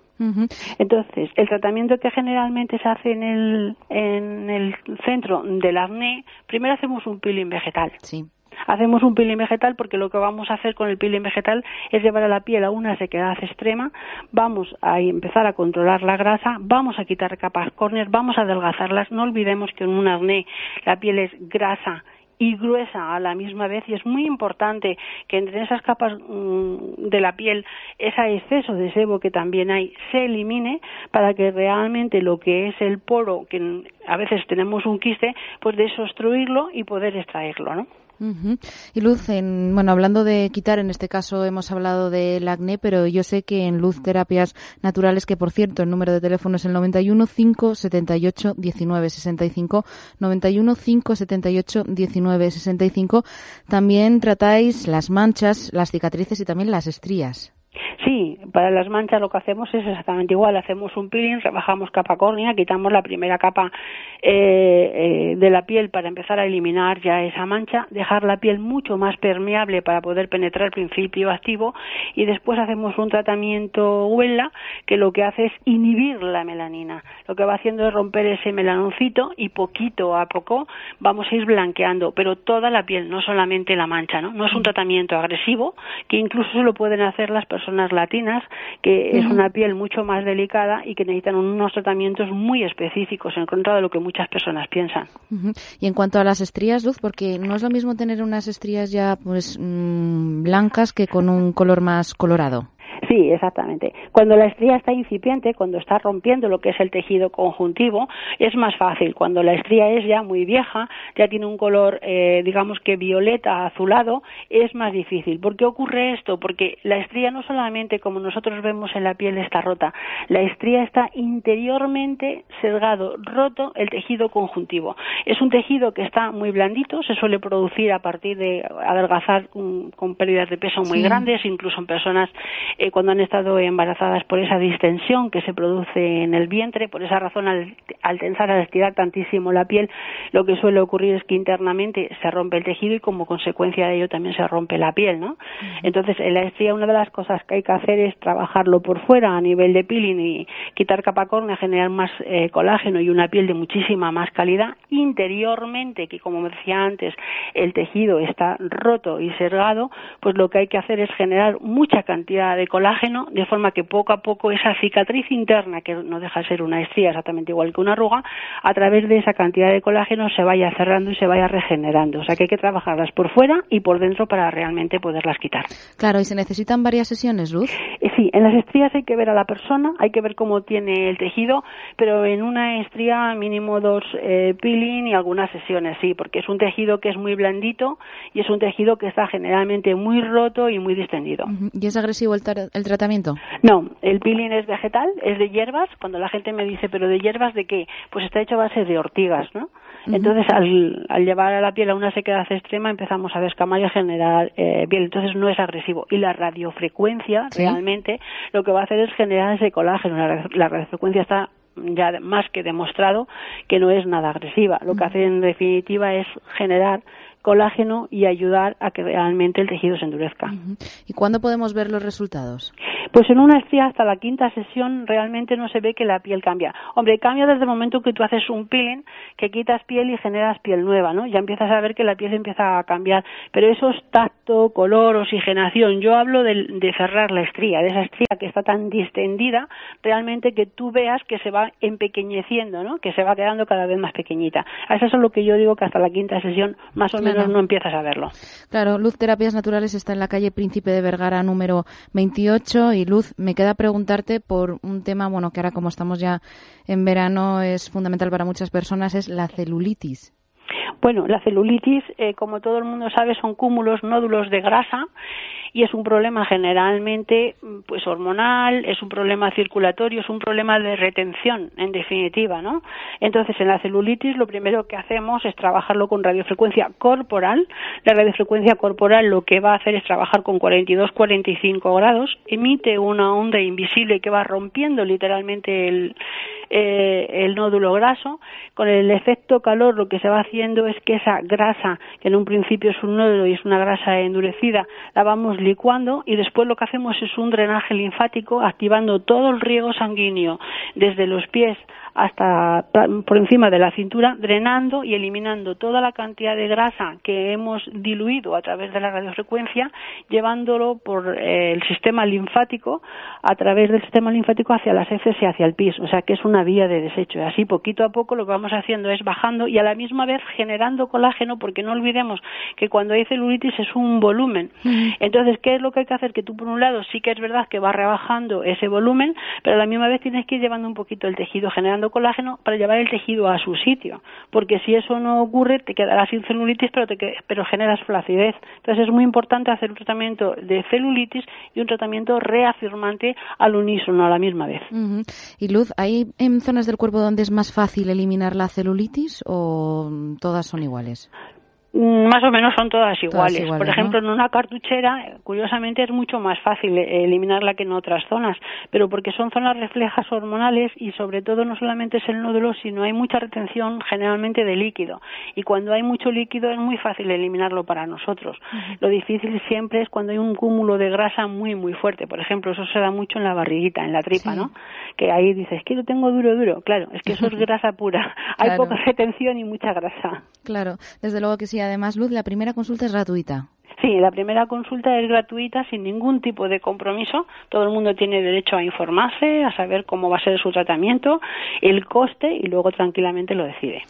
Entonces, el tratamiento que generalmente se hace en el, en el centro del acné, primero hacemos un peeling vegetal.
Sí.
Hacemos un peeling vegetal porque lo que vamos a hacer con el peeling vegetal es llevar a la piel a una sequedad extrema, vamos a empezar a controlar la grasa, vamos a quitar capas córneas, vamos a adelgazarlas. No olvidemos que en un acné la piel es grasa y gruesa a la misma vez y es muy importante que entre esas capas mm, de la piel ese exceso de sebo que también hay se elimine para que realmente lo que es el poro que a veces tenemos un quiste pues desobstruirlo y poder extraerlo ¿no?
Y Luz, en, bueno, hablando de quitar, en este caso hemos hablado del acné, pero yo sé que en Luz Terapias Naturales, que por cierto el número de teléfono es el 91 578 19 65, 91 578 19 65, también tratáis las manchas, las cicatrices y también las estrías.
Sí, para las manchas lo que hacemos es exactamente igual. Hacemos un peeling, rebajamos capa córnea, quitamos la primera capa eh, eh, de la piel para empezar a eliminar ya esa mancha, dejar la piel mucho más permeable para poder penetrar el principio activo y después hacemos un tratamiento huela que lo que hace es inhibir la melanina. Lo que va haciendo es romper ese melanoncito y poquito a poco vamos a ir blanqueando, pero toda la piel, no solamente la mancha, ¿no? No es un tratamiento agresivo que incluso se lo pueden hacer las personas latinas, que es una piel mucho más delicada y que necesitan unos tratamientos muy específicos en contra de lo que muchas personas piensan.
Y en cuanto a las estrías, Luz, porque no es lo mismo tener unas estrías ya pues mm, blancas que con un color más colorado.
Sí, exactamente. Cuando la estría está incipiente, cuando está rompiendo lo que es el tejido conjuntivo, es más fácil. Cuando la estría es ya muy vieja, ya tiene un color, eh, digamos que violeta, azulado, es más difícil. ¿Por qué ocurre esto? Porque la estría no solamente, como nosotros vemos en la piel, está rota. La estría está interiormente sesgado, roto el tejido conjuntivo. Es un tejido que está muy blandito, se suele producir a partir de adelgazar con, pérdidas de peso muy grandes, incluso en personas eh, cuando han estado embarazadas por esa distensión que se produce en el vientre. Por esa razón, al, tensar, al estirar tantísimo la piel, lo que suele ocurrir es que internamente se rompe el tejido y como consecuencia de ello también se rompe la piel, ¿no? Entonces, en la estría una de las cosas que hay que hacer es trabajarlo por fuera a nivel de peeling y quitar capa córnea, generar más eh, colágeno y una piel de muchísima más calidad. Interiormente, que como decía antes, el tejido está roto y cerrado, pues lo que hay que hacer es generar mucha cantidad de colágeno de forma que poco a poco esa cicatriz interna, que no deja de ser una estría exactamente igual que una arruga, a través de esa cantidad de colágeno se vaya cerrando y se vaya regenerando. O sea que hay que trabajarlas por fuera y por dentro para realmente poderlas quitar.
Claro, ¿y se necesitan varias sesiones, Luz?
Eh, sí, en las estrías hay que ver a la persona, hay que ver cómo tiene el tejido, pero en una estría mínimo dos eh, peeling y algunas sesiones, sí, porque es un tejido que es muy blandito y es un tejido que está generalmente muy roto y muy distendido.
¿Y es agresivo el, el tratamiento?
No, el peeling es vegetal, es de hierbas. Cuando la gente me dice, ¿pero de hierbas de qué? Pues está hecho a base de ortigas, ¿no? Entonces, al, al, llevar a la piel a una sequedad extrema, empezamos a descamar y a generar eh, piel. Entonces, no es agresivo. Y la radiofrecuencia, realmente, lo que va a hacer es generar ese colágeno. La, radiofrecuencia está ya más que demostrado que no es nada agresiva. Lo que hace, en definitiva, es generar colágeno y ayudar a que realmente el tejido se endurezca.
¿Y cuándo podemos ver los resultados?
Pues en una estría hasta la quinta sesión realmente no se ve que la piel cambia. Hombre, cambia desde el momento que tú haces un peeling, que quitas piel y generas piel nueva, ¿no? Ya empiezas a ver que la piel empieza a cambiar. Pero eso es tacto, color, oxigenación. Yo hablo de, de cerrar la estría, de esa estría que está tan distendida, realmente que tú veas que se va empequeñeciendo, ¿no? Que se va quedando cada vez más pequeñita. Eso es lo que yo digo que hasta la quinta sesión más o menos no empiezas a verlo.
Claro, Luz Terapias Naturales está en la calle Príncipe de Vergara número 28 y Luz, me queda preguntarte por un tema, bueno, que ahora como estamos ya en verano es fundamental para muchas personas, es la celulitis.
Bueno, la celulitis, eh, como todo el mundo sabe, son cúmulos, nódulos de grasa y es un problema generalmente pues hormonal, es un problema circulatorio, es un problema de retención, en definitiva, ¿no? Entonces, en la celulitis lo primero que hacemos es trabajarlo con radiofrecuencia corporal. La radiofrecuencia corporal lo que va a hacer es trabajar con 42-45 grados, emite una onda invisible que va rompiendo literalmente el, eh, el nódulo graso. Con el efecto calor lo que se va haciendo es que esa grasa, que en un principio es un nódulo y es una grasa endurecida, la vamos licuando y después lo que hacemos es un drenaje linfático activando todo el riego sanguíneo desde los pies hasta por encima de la cintura, drenando y eliminando toda la cantidad de grasa que hemos diluido a través de la radiofrecuencia, llevándolo por eh, el sistema linfático, a través del sistema linfático hacia las heces y hacia el pis, o sea que es una vía de desecho. Y así poquito a poco lo que vamos haciendo es bajando y a la misma vez generando colágeno, porque no olvidemos que cuando hay celulitis es un volumen. Entonces, ¿qué es lo que hay que hacer? Que tú por un lado sí que es verdad que va rebajando ese volumen, pero a la misma vez tienes que ir llevando un poquito el tejido, generando colágeno para llevar el tejido a su sitio, porque si eso no ocurre te quedarás sin celulitis pero, te, pero generas flacidez. Entonces es muy importante hacer un tratamiento de celulitis y un tratamiento reafirmante al unísono a la misma vez.
Y Luz, ¿hay en zonas del cuerpo donde es más fácil eliminar la celulitis o todas son iguales?
Más o menos son todas iguales. Por ejemplo, en una cartuchera, curiosamente, es mucho más fácil eliminarla que en otras zonas, pero porque son zonas reflejas hormonales y sobre todo no solamente es el nódulo, sino hay mucha retención generalmente de líquido. Y cuando hay mucho líquido es muy fácil eliminarlo para nosotros. Lo difícil siempre es cuando hay un cúmulo de grasa muy, muy fuerte. Por ejemplo, eso se da mucho en la barriguita, en la tripa, ¿no? Que ahí dices, que lo tengo duro, duro. Claro, es que eso es grasa pura. Hay poca retención y mucha grasa.
Claro, desde luego que sí además, Luz, la primera consulta es gratuita.
Sí, la primera consulta es gratuita sin ningún tipo de compromiso. Todo el mundo tiene derecho a informarse, a saber cómo va a ser su tratamiento, el coste y luego tranquilamente lo decide.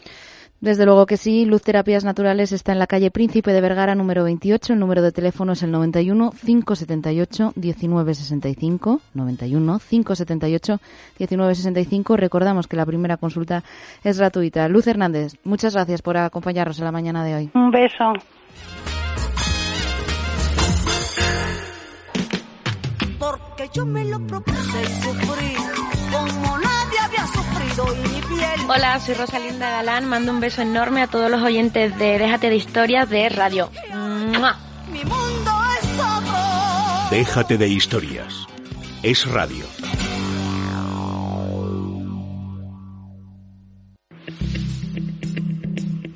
Desde luego que sí. Luz Terapias Naturales está en la calle Príncipe de Vergara, número 28. El número de teléfono es el 91 578 1965. 91 578 1965. Recordamos que la primera consulta es gratuita. Luz Hernández, muchas gracias por acompañarnos en la mañana de hoy.
Un beso.
Porque yo me lo propuse sufrir
Hola, soy Rosalinda Galán. Mando un beso enorme a todos los oyentes de Déjate de Historias de Radio. ¡Mua!
Mi mundo es otro.
Déjate de historias. Es radio.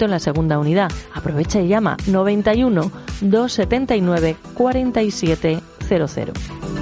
en la segunda unidad. Aprovecha y llama 91 279 4700.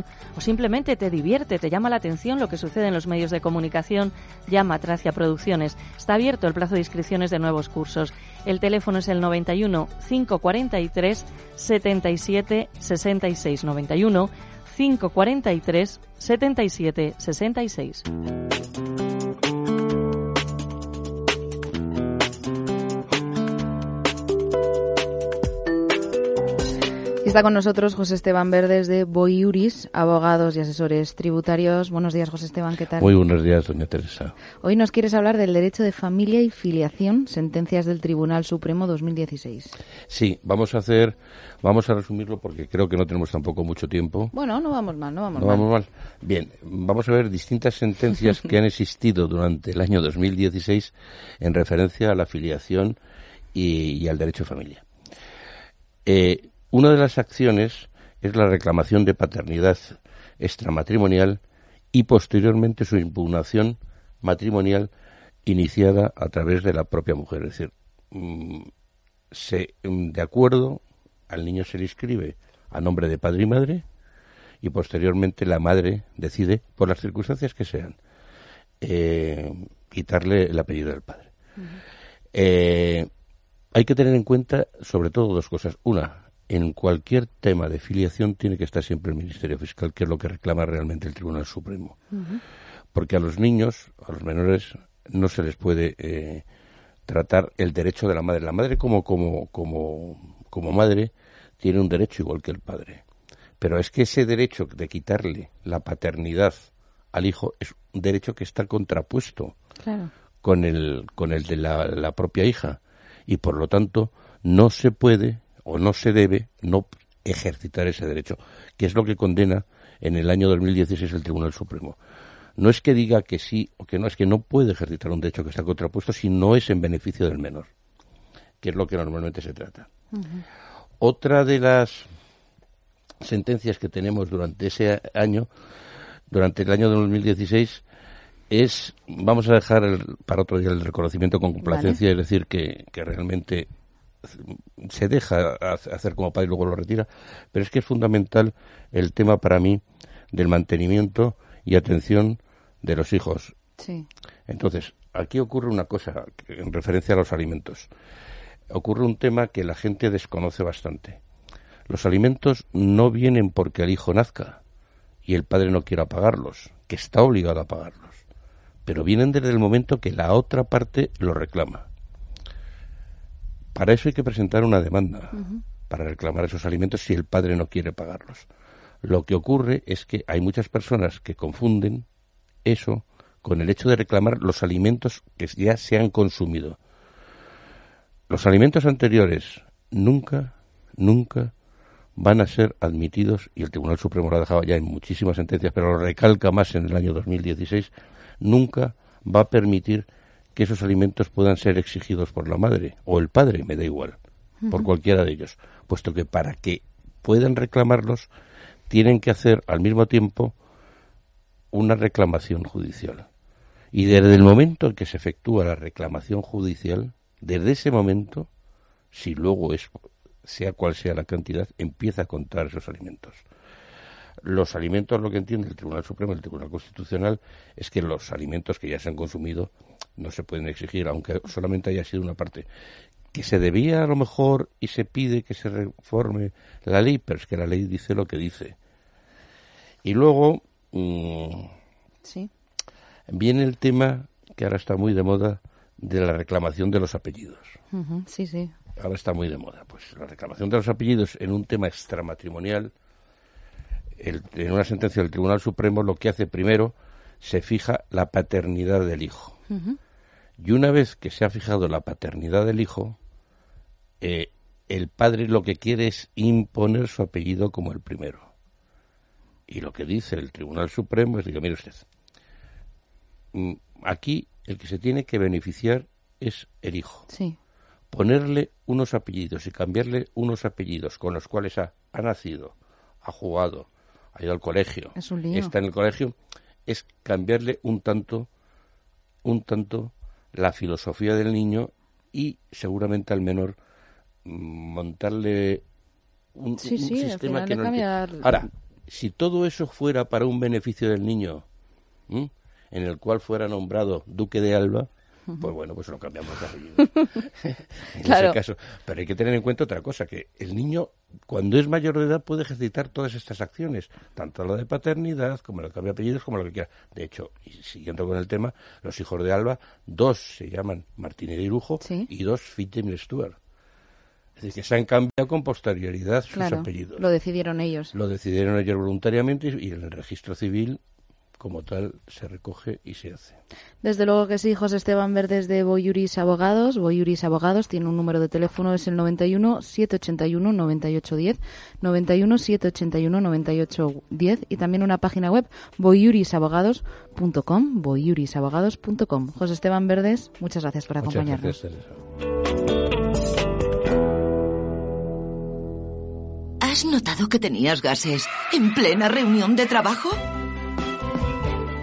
o simplemente te divierte, te llama la atención lo que sucede en los medios de comunicación, llama a Tracia Producciones. Está abierto el plazo de inscripciones de nuevos cursos. El teléfono es el 91 543 77 66 91 543 77 66.
Está con nosotros José Esteban Verdes de Boiuris, abogados y asesores tributarios. Buenos días, José Esteban, ¿qué tal?
Muy buenos días, doña Teresa.
Hoy nos quieres hablar del derecho de familia y filiación, sentencias del Tribunal Supremo 2016.
Sí, vamos a hacer, vamos a resumirlo porque creo que no tenemos tampoco mucho tiempo.
Bueno, no vamos mal, no vamos
no
mal.
vamos mal. Bien, vamos a ver distintas sentencias que han existido durante el año 2016 en referencia a la filiación y, y al derecho de familia. Eh, una de las acciones es la reclamación de paternidad extramatrimonial y posteriormente su impugnación matrimonial iniciada a través de la propia mujer. Es decir, mm, se, mm, de acuerdo, al niño se le inscribe a nombre de padre y madre y posteriormente la madre decide, por las circunstancias que sean, eh, quitarle el apellido del padre. Eh, hay que tener en cuenta sobre todo dos cosas. Una, en cualquier tema de filiación tiene que estar siempre el Ministerio Fiscal, que es lo que reclama realmente el Tribunal Supremo. Porque a los niños, a los menores, no se les puede eh, tratar el derecho de la madre. La madre como, como, como, como madre tiene un derecho igual que el padre. Pero es que ese derecho de quitarle la paternidad al hijo es un derecho que está contrapuesto con el, con el de la, la propia hija. Y por lo tanto, no se puede o no se debe no ejercitar ese derecho, que es lo que condena en el año 2016 el Tribunal Supremo. No es que diga que sí o que no, es que no puede ejercitar un derecho que está contrapuesto si no es en beneficio del menor, que es lo que normalmente se trata. Otra de las sentencias que tenemos durante ese año, durante el año 2016, es, vamos a dejar el- para otro día el reconocimiento con complacencia, es decir, que, que realmente se deja ha- hacer como padre y luego lo retira, pero es que es fundamental el tema para mí del mantenimiento y atención de los hijos.
Sí.
Entonces, aquí ocurre una cosa en referencia a los alimentos. Ocurre un tema que la gente desconoce bastante. Los alimentos no vienen porque el hijo nazca y el padre no quiera pagarlos, que está obligado a pagarlos, pero vienen desde el momento que la otra parte lo reclama. Para eso hay que presentar una demanda para reclamar esos alimentos si el padre no quiere pagarlos. Lo que ocurre es que hay muchas personas que confunden eso con el hecho de reclamar los alimentos que ya se han consumido. Los alimentos anteriores nunca, nunca van a ser admitidos, y el Tribunal Supremo lo ha dejado ya en muchísimas sentencias, pero lo recalca más en el año 2016, nunca va a permitir que esos alimentos puedan ser exigidos por la madre o el padre, me da igual, por cualquiera de ellos, puesto que para que puedan reclamarlos tienen que hacer al mismo tiempo una reclamación judicial. Y desde el momento en que se efectúa la reclamación judicial, desde ese momento, si luego es sea cual sea la cantidad, empieza a contar esos alimentos. Los alimentos, lo que entiende el Tribunal Supremo, el Tribunal Constitucional, es que los alimentos que ya se han consumido no se pueden exigir, aunque solamente haya sido una parte. Que se debía a lo mejor y se pide que se reforme la ley, pero es que la ley dice lo que dice. Y luego mm,
Sí.
viene el tema que ahora está muy de moda de la reclamación de los apellidos.
Sí, sí.
Ahora está muy de moda. Pues la reclamación de los apellidos en un tema extramatrimonial, el- en una sentencia del Tribunal Supremo, lo que hace primero, se fija la paternidad del hijo. Y una vez que se ha fijado la paternidad del hijo, eh, el padre lo que quiere es imponer su apellido como el primero. Y lo que dice el Tribunal Supremo es, diga, mire usted, mm, aquí el que se tiene que beneficiar es el hijo.
Sí.
Ponerle unos apellidos y cambiarle unos apellidos con los cuales ha, ha nacido, ha jugado, ha ido al colegio,
Es
está en el colegio, es cambiarle un tanto, un tanto la filosofía del niño y seguramente al menor mm, montarle un,
Sí,
un
sí, al
sistema que no entiende.
cambia-
Ahora, si todo eso fuera para un beneficio del niño, ¿m? en el cual fuera nombrado duque de Alba, pues bueno, pues lo cambiamos de apellido. en
Claro.
ese caso. Pero hay que tener en cuenta otra cosa, que el niño, cuando es mayor de edad, puede ejercitar todas estas acciones, tanto la de paternidad, como la de cambio de apellidos, como lo que quiera. De hecho, y siguiendo con el tema, los hijos de Alba, dos se llaman Martínez de Irujo y dos Fitzgerald Stuart. Es decir, que se han cambiado con posterioridad sus apellidos.
lo decidieron ellos.
Lo decidieron ellos voluntariamente y en el registro civil, como tal, se recoge y se hace.
Desde luego que sí, José Esteban Verdes de Boyuris Abogados. Boyuris Abogados tiene un número de teléfono, es el 91 781 9810, 91 781 9810 y también una página web boyurisabogados.com, boyurisabogados.com. José Esteban Verdes, muchas gracias por
Muchas
acompañarnos.
gracias, Teresa.
¿Has notado que tenías gases en plena reunión de trabajo?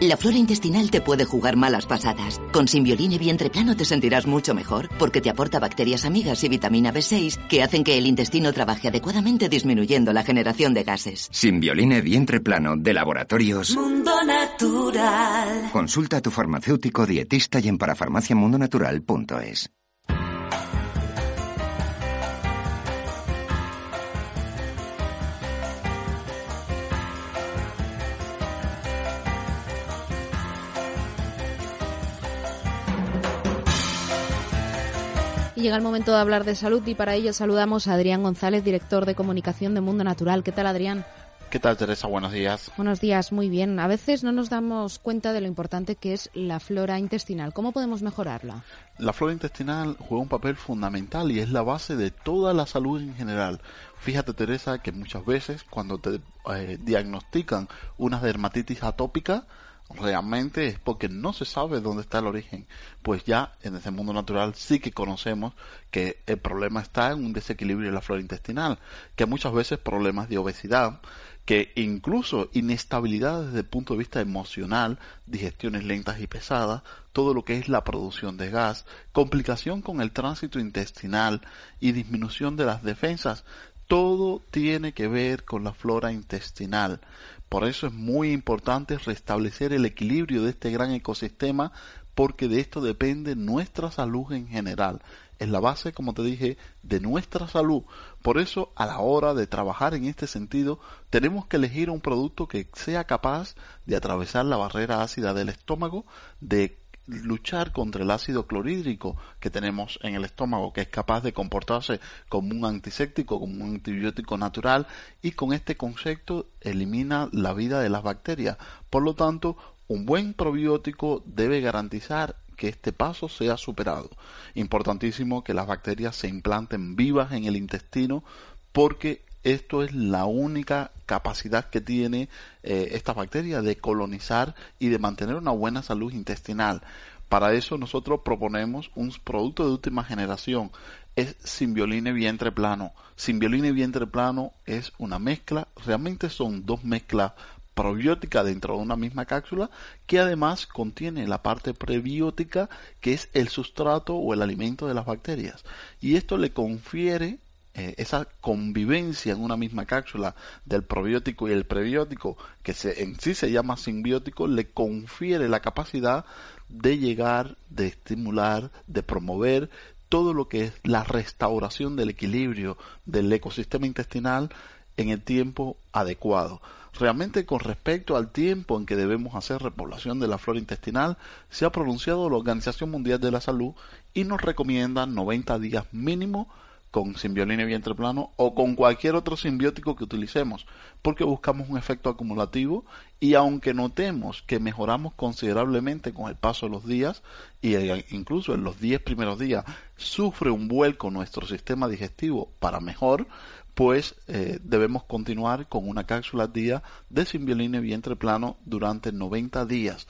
La flora intestinal te puede jugar malas pasadas. Con Simbioline Vientre Plano te sentirás mucho mejor porque te aporta bacterias amigas y vitamina B6 que hacen que el intestino trabaje adecuadamente disminuyendo la generación de gases.
Simbioline vientre plano de laboratorios.
Mundo Natural.
Consulta a tu farmacéutico dietista y en parafarmaciamundonatural.es.
Y llega el momento de hablar de salud y para ello saludamos a Adrián González, director de comunicación de Mundo Natural. ¿Qué tal, Adrián?
¿Qué tal, Teresa? Buenos días.
Buenos días, muy bien. A veces no nos damos cuenta de lo importante que es la flora intestinal. ¿Cómo podemos mejorarla?
La flora intestinal juega un papel fundamental y es la base de toda la salud en general. Fíjate, Teresa, que muchas veces cuando te eh, diagnostican una dermatitis atópica, realmente es porque no se sabe dónde está el origen. Pues ya en ese mundo natural sí que conocemos que el problema está en un desequilibrio de la flora intestinal, que muchas veces problemas de obesidad, que incluso inestabilidad desde el punto de vista emocional, digestiones lentas y pesadas, todo lo que es la producción de gas, complicación con el tránsito intestinal y disminución de las defensas, todo tiene que ver con la flora intestinal. Por eso es muy importante restablecer el equilibrio de este gran ecosistema porque de esto depende nuestra salud en general. Es la base, como te dije, de nuestra salud. Por eso, a la hora de trabajar en este sentido, tenemos que elegir un producto que sea capaz de atravesar la barrera ácida del estómago, de luchar contra el ácido clorhídrico que tenemos en el estómago, que es capaz de comportarse como un antiséptico, como un antibiótico natural, y con este concepto elimina la vida de las bacterias. Por lo tanto, un buen probiótico debe garantizar que este paso sea superado. Importantísimo que las bacterias se implanten vivas en el intestino porque esto es la única capacidad que tiene eh, esta bacteria de colonizar y de mantener una buena salud intestinal. Para eso nosotros proponemos un producto de última generación, es Simbioline vientre plano. Simbioline vientre plano es una mezcla, realmente son dos mezclas probióticas dentro de una misma cápsula que además contiene la parte prebiótica que es el sustrato o el alimento de las bacterias y esto le confiere eh, esa convivencia en una misma cápsula del probiótico y el prebiótico, que se, en sí se llama simbiótico, le confiere la capacidad de llegar, de estimular, de promover todo lo que es la restauración del equilibrio del ecosistema intestinal en el tiempo adecuado. Realmente con respecto al tiempo en que debemos hacer repoblación de la flora intestinal, se ha pronunciado la Organización Mundial de la Salud y nos recomienda 90 días mínimo con simbioline vientre plano o con cualquier otro simbiótico que utilicemos, porque buscamos un efecto acumulativo y aunque notemos que mejoramos considerablemente con el paso de los días y eh, incluso en los 10 primeros días sufre un vuelco nuestro sistema digestivo para mejor, pues eh, debemos continuar con una cápsula al día de simbioline vientre plano durante 90 días.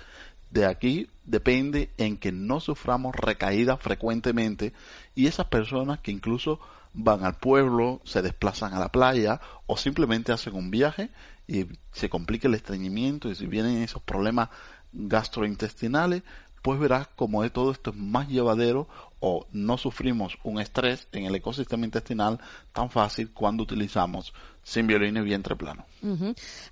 De aquí depende en que no suframos recaídas frecuentemente y esas personas que incluso van al pueblo, se desplazan a la playa o simplemente hacen un viaje y se complica el estreñimiento y si vienen esos problemas gastrointestinales, pues verás como de todo esto es más llevadero o no sufrimos un estrés en el ecosistema intestinal tan fácil cuando utilizamos Simbioline vientre plano.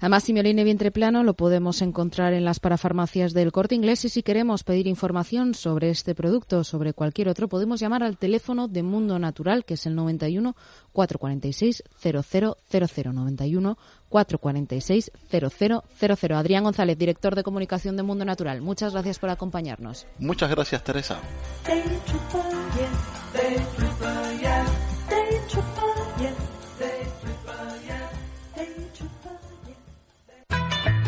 Además, Simbioline vientre plano lo podemos encontrar en las parafarmacias del Corte Inglés y si queremos pedir información sobre este producto o sobre cualquier otro, podemos llamar al teléfono de Mundo Natural, que es el 91 446 0000 91 446 0000. Adrián González, director de comunicación de Mundo Natural. Muchas gracias por acompañarnos.
Muchas gracias, Teresa.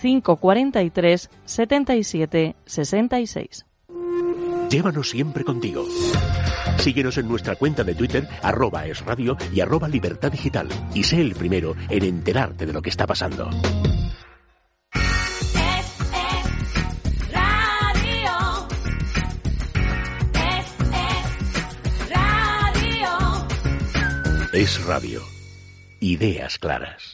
543 77 66.
Llévanos siempre contigo. Síguenos en nuestra cuenta de Twitter, arroba es radio y arroba libertad digital. Y sé el primero en enterarte de lo que está pasando.
Radio. Es, es, radio.
Es radio. Ideas claras.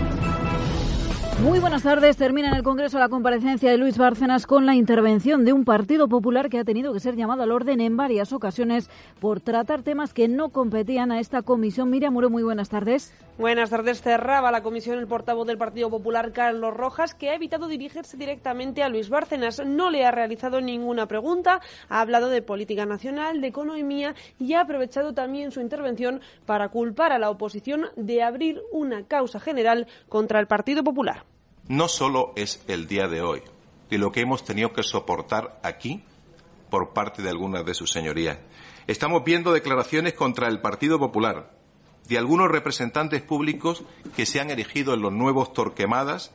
Muy buenas tardes. Termina en el Congreso la comparecencia de Luis Bárcenas con la intervención de un Partido Popular que ha tenido que ser llamado al orden en varias ocasiones por tratar temas que no competían a esta comisión. Miriam Muro, muy buenas tardes.
Buenas tardes. Cerraba la comisión el portavoz del Partido Popular, Carlos Rojas, que ha evitado dirigirse directamente a Luis Bárcenas. No le ha realizado ninguna pregunta, ha hablado de política nacional, de economía y ha aprovechado también su intervención para culpar a la oposición de abrir una causa general contra el Partido Popular.
No solo es el día de hoy y lo que hemos tenido que soportar aquí por parte de algunas de sus señorías. Estamos viendo declaraciones contra el Partido Popular de algunos representantes públicos que se han erigido en los nuevos Torquemadas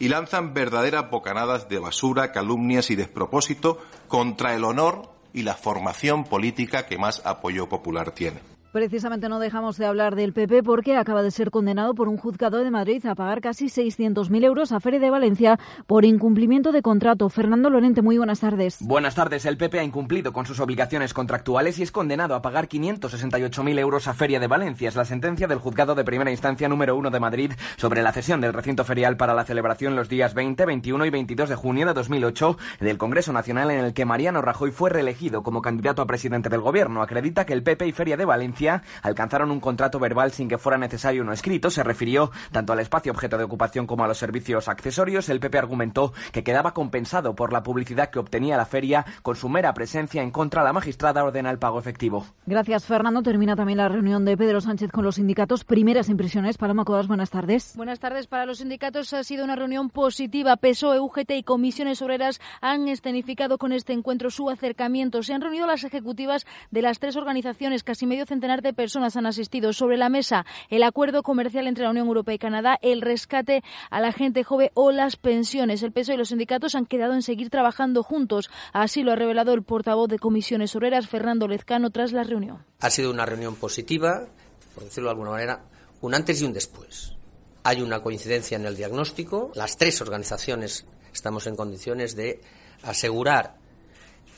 y lanzan verdaderas bocanadas de basura, calumnias y despropósito contra el honor y la formación política que más apoyo popular tiene.
Precisamente no dejamos de hablar del PP porque acaba de ser condenado por un juzgado de Madrid a pagar casi 600.000 euros a Feria de Valencia por incumplimiento de contrato. Fernando Lorente, muy buenas tardes.
Buenas tardes. El PP ha incumplido con sus obligaciones contractuales y es condenado a pagar 568.000 euros a Feria de Valencia. Es la sentencia del juzgado de primera instancia número 1 de Madrid sobre la cesión del recinto ferial para la celebración los días 20, 21 y 22 de junio de 2008 del Congreso Nacional en el que Mariano Rajoy fue reelegido como candidato a presidente del gobierno. Acredita que el PP y Feria de Valencia alcanzaron un contrato verbal sin que fuera necesario uno escrito. Se refirió tanto al espacio objeto de ocupación como a los servicios accesorios. El PP argumentó que quedaba compensado por la publicidad que obtenía la feria con su mera presencia en contra. La magistrada ordena el pago efectivo.
Gracias, Fernando. Termina también la reunión de Pedro Sánchez con los sindicatos. Primeras impresiones. Paloma Codas, buenas tardes.
Buenas tardes. Para los sindicatos ha sido una reunión positiva. PSOE, UGT y comisiones obreras han escenificado con este encuentro su acercamiento. Se han reunido las ejecutivas de las tres organizaciones. Casi medio centenar de personas han asistido. Sobre la mesa, el acuerdo comercial entre la Unión Europea y Canadá, el rescate a la gente joven o las pensiones. El PSOE y los sindicatos han quedado en seguir trabajando juntos. Así lo ha revelado el portavoz de comisiones obreras, Fernando Lezcano, tras la reunión.
Ha sido una reunión positiva, por decirlo de alguna manera, un antes y un después. Hay una coincidencia en el diagnóstico. Las tres organizaciones estamos en condiciones de asegurar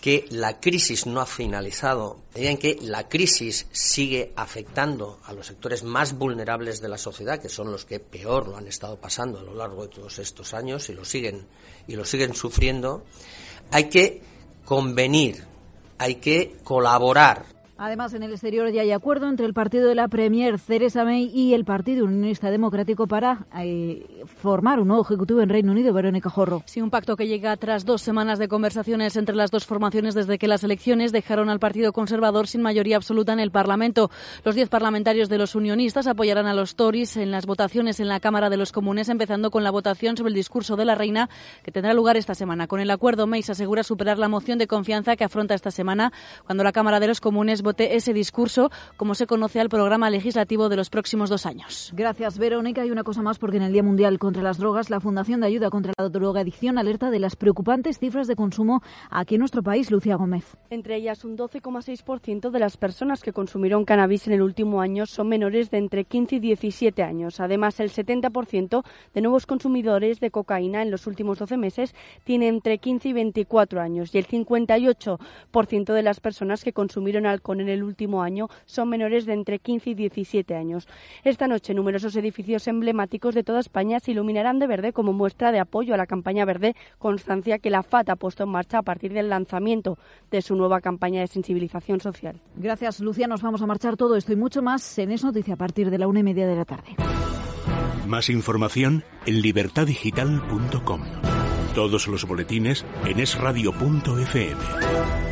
que la crisis no ha finalizado, en que la crisis sigue afectando a los sectores más vulnerables de la sociedad, que son los que peor lo han estado pasando a lo largo de todos estos años y lo siguen y lo siguen sufriendo, hay que convenir, hay que colaborar
Además, en el exterior ya hay acuerdo entre el partido de la Premier, Theresa May, y el Partido Unionista Democrático para eh, formar un nuevo ejecutivo en Reino Unido. Verónica Jorro.
Sí, un pacto que llega tras dos semanas de conversaciones entre las dos formaciones desde que las elecciones dejaron al Partido Conservador sin mayoría absoluta en el Parlamento. Los diez parlamentarios de los unionistas apoyarán a los Tories en las votaciones en la Cámara de los Comunes, empezando con la votación sobre el discurso de la reina que tendrá lugar esta semana. Con el acuerdo, May se asegura superar la moción de confianza que afronta esta semana cuando la Cámara de los Comunes vote ese discurso, como se conoce al programa legislativo de los próximos dos años.
Gracias, Verónica. Y una cosa más, porque en el Día Mundial contra las Drogas, la Fundación de Ayuda contra la Drogadicción alerta de las preocupantes cifras de consumo aquí en nuestro país, Lucía Gómez.
Entre ellas, un 12,6% de las personas que consumieron cannabis en el último año son menores de entre 15 y 17 años. Además, el 70% de nuevos consumidores de cocaína en los últimos 12 meses tiene entre 15 y 24 años y el 58% de las personas que consumieron alcohol en el último año son menores de entre 15 y 17 años. Esta noche, numerosos edificios emblemáticos de toda España se iluminarán de verde como muestra de apoyo a la campaña verde, constancia que la FAT ha puesto en marcha a partir del lanzamiento de su nueva campaña de sensibilización social.
Gracias, Lucía. Nos vamos a marchar todo esto y mucho más en Es Noticia a partir de la una y media de la tarde.
Más información en libertadigital.com. Todos los boletines en esradio.fm.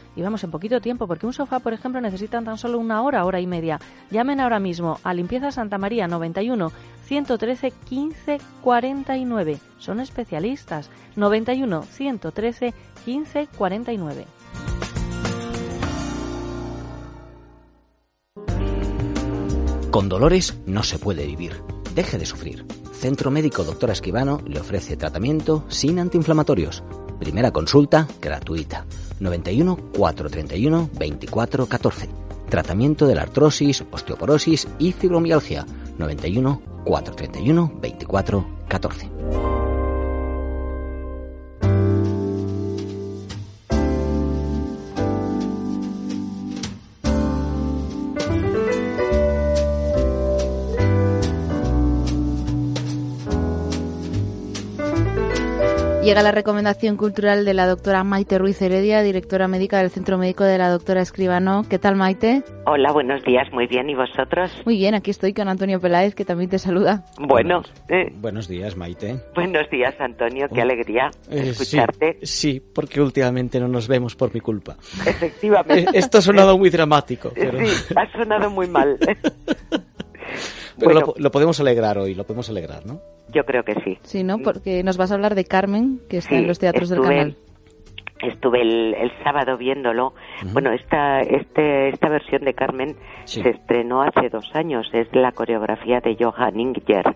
y vamos en poquito tiempo, porque un sofá, por ejemplo, necesita tan solo una hora, hora y media. Llamen ahora mismo a Limpieza Santa María 91 113 15 49. Son especialistas. 91 113 15 49.
Con dolores no se puede vivir. Deje de sufrir. Centro Médico Doctora Esquivano le ofrece tratamiento sin antiinflamatorios. Primera consulta gratuita. 91 431 24 14. Tratamiento de la artrosis, osteoporosis y fibromialgia. 91 431 24 14.
Llega la recomendación cultural de la doctora Maite Ruiz Heredia, directora médica del Centro Médico de la doctora Escribano. ¿Qué tal, Maite?
Hola, buenos días, muy bien. ¿Y vosotros?
Muy bien, aquí estoy con Antonio Peláez, que también te saluda.
Bueno, eh,
Buenos días, Maite.
buenos días, Antonio. Qué alegría
Eh,
escucharte.
Sí, sí, porque últimamente no nos vemos por mi culpa.
Efectivamente.
Eh, Esto ha sonado muy dramático, pero,
Sí, ha sonado muy mal.
pero
bueno.
lo, lo podemos alegrar hoy, lo podemos alegrar, ¿no?
Yo creo que sí.
Sí, ¿no? Porque nos vas a hablar de Carmen, que está
Sí,
en los teatros del
estuve-
canal.
Estuve el, el sábado viéndolo. Bueno, esta, este, esta versión de Carmen
Sí.
se estrenó hace dos años. Es la coreografía de Johan Inger.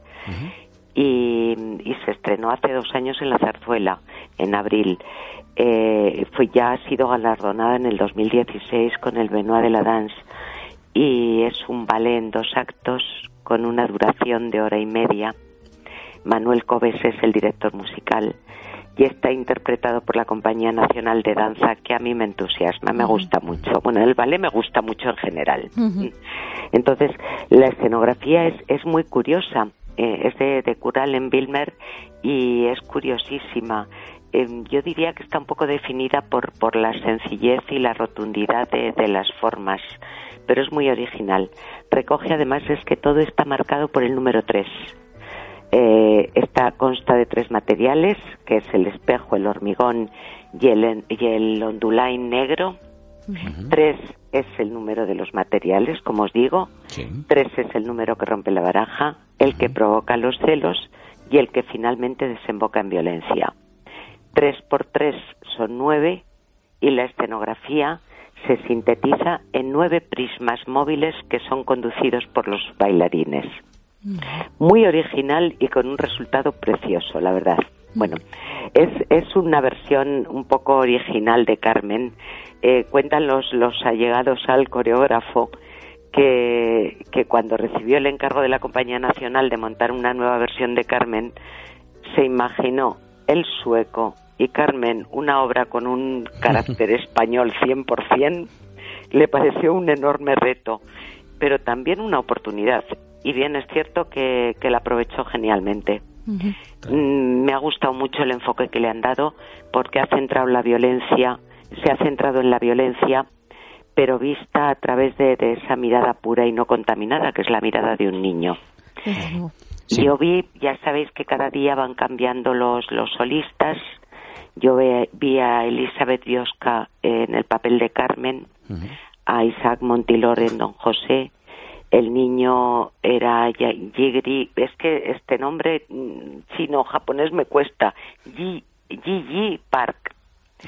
y, y se estrenó hace dos años en la Zarzuela, en abril. Eh, fue, ya ha sido galardonada en el 2016 con el Benoit de la Danse y es un ballet en dos actos con una duración de hora y media. Manuel Cobes es el director musical y está interpretado por la Compañía Nacional de Danza que a mí me entusiasma, me gusta mucho. Bueno, el ballet me gusta mucho en general. Entonces, la escenografía es, es muy curiosa. Eh, es de, de Kuralen Wilmer y es curiosísima. Eh, yo diría que está un poco definida por, por la sencillez y la rotundidad de, de las formas, pero es muy original. Recoge además es que todo está marcado por el número 3. Eh, esta consta de tres materiales, que es el espejo, el hormigón y el, y el ondulain negro. Tres es el número de los materiales, como os digo. Tres es el número que rompe la baraja, el que provoca los celos y el que finalmente desemboca en violencia. Tres por tres son nueve y la escenografía se sintetiza en nueve prismas móviles que son conducidos por los bailarines. Muy original y con un resultado precioso, la verdad. Bueno, es, es una versión un poco original de Carmen. Eh, cuentan los, los allegados al coreógrafo que, que cuando recibió el encargo de la Compañía Nacional de montar una nueva versión de Carmen, se imaginó el sueco y Carmen, una obra con un carácter español 100%, le pareció un enorme reto, pero también una oportunidad. Y bien, es cierto que, que la aprovechó genialmente. Mm, Me ha gustado mucho el enfoque que le han dado porque ha centrado la violencia, se ha centrado en la violencia, pero vista a través de, de esa mirada pura y no contaminada, que es la mirada de un niño. Yo vi, ya sabéis que cada día van cambiando los, los solistas. Yo vi a Elizabeth Biosca en el papel de Carmen, a Isaac Montilor en Don José. El niño era Yigri. Es que este nombre mm, chino-japonés me cuesta. Yi Park.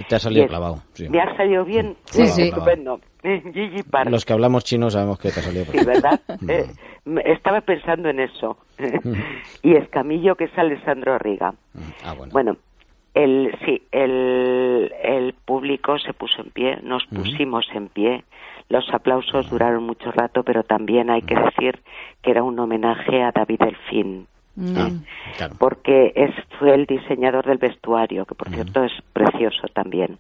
Te ha salido
es-
clavado. sí.
¿Me ha salido bien?
Sí,
Eh,
sí.
Estupendo. Gigi Park.
Los que hablamos chino sabemos que te ha salido
Sí,
perfecto.
¿verdad? Eh, me- estaba pensando en eso. y Escamillo, que es Alessandro Riga.
Ah, bueno.
Bueno, el, sí, el, el público se puso en pie, nos pusimos en pie. Los aplausos duraron mucho rato, pero también hay que decir que era un homenaje a David Delfín.
Ah,
Porque es, fue el diseñador del vestuario, que por cierto es precioso también.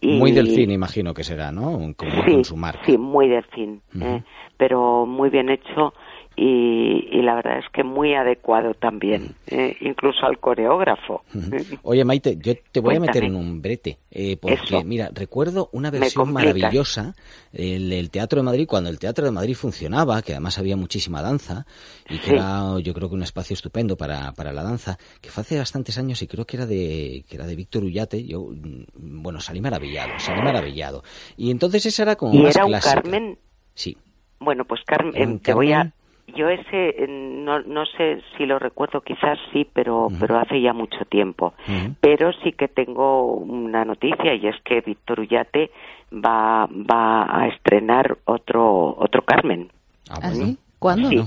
Y-
Muy delfín, imagino que será, ¿no? Como
sí,
con su marca.
Sí, muy delfín, eh, pero muy bien hecho y, y la verdad es que muy adecuado también, eh, incluso al coreógrafo.
Oye, Maite, yo te voy a meter en un brete, eh, porque,
Eso.
mira, recuerdo una versión maravillosa el, el Teatro de Madrid, cuando el Teatro de Madrid funcionaba, que además había muchísima danza, y que
Sí.
era, yo creo que un espacio estupendo para, para la danza, que fue hace bastantes años y creo que era de, que era de Víctor Ullate, yo, mm, bueno, salí maravillado, salí maravillado. Y entonces esa era como
Y
más
era un
clásica.
Carmen.
Sí.
Bueno, pues Carmen, te voy a. Yo ese eh, no, no sé si lo recuerdo, quizás sí, pero pero hace ya mucho tiempo. Pero sí que tengo una noticia y es que Víctor Ullate va va a estrenar otro otro Carmen.
¿Ah, sí? ¿Cuándo?
Sí.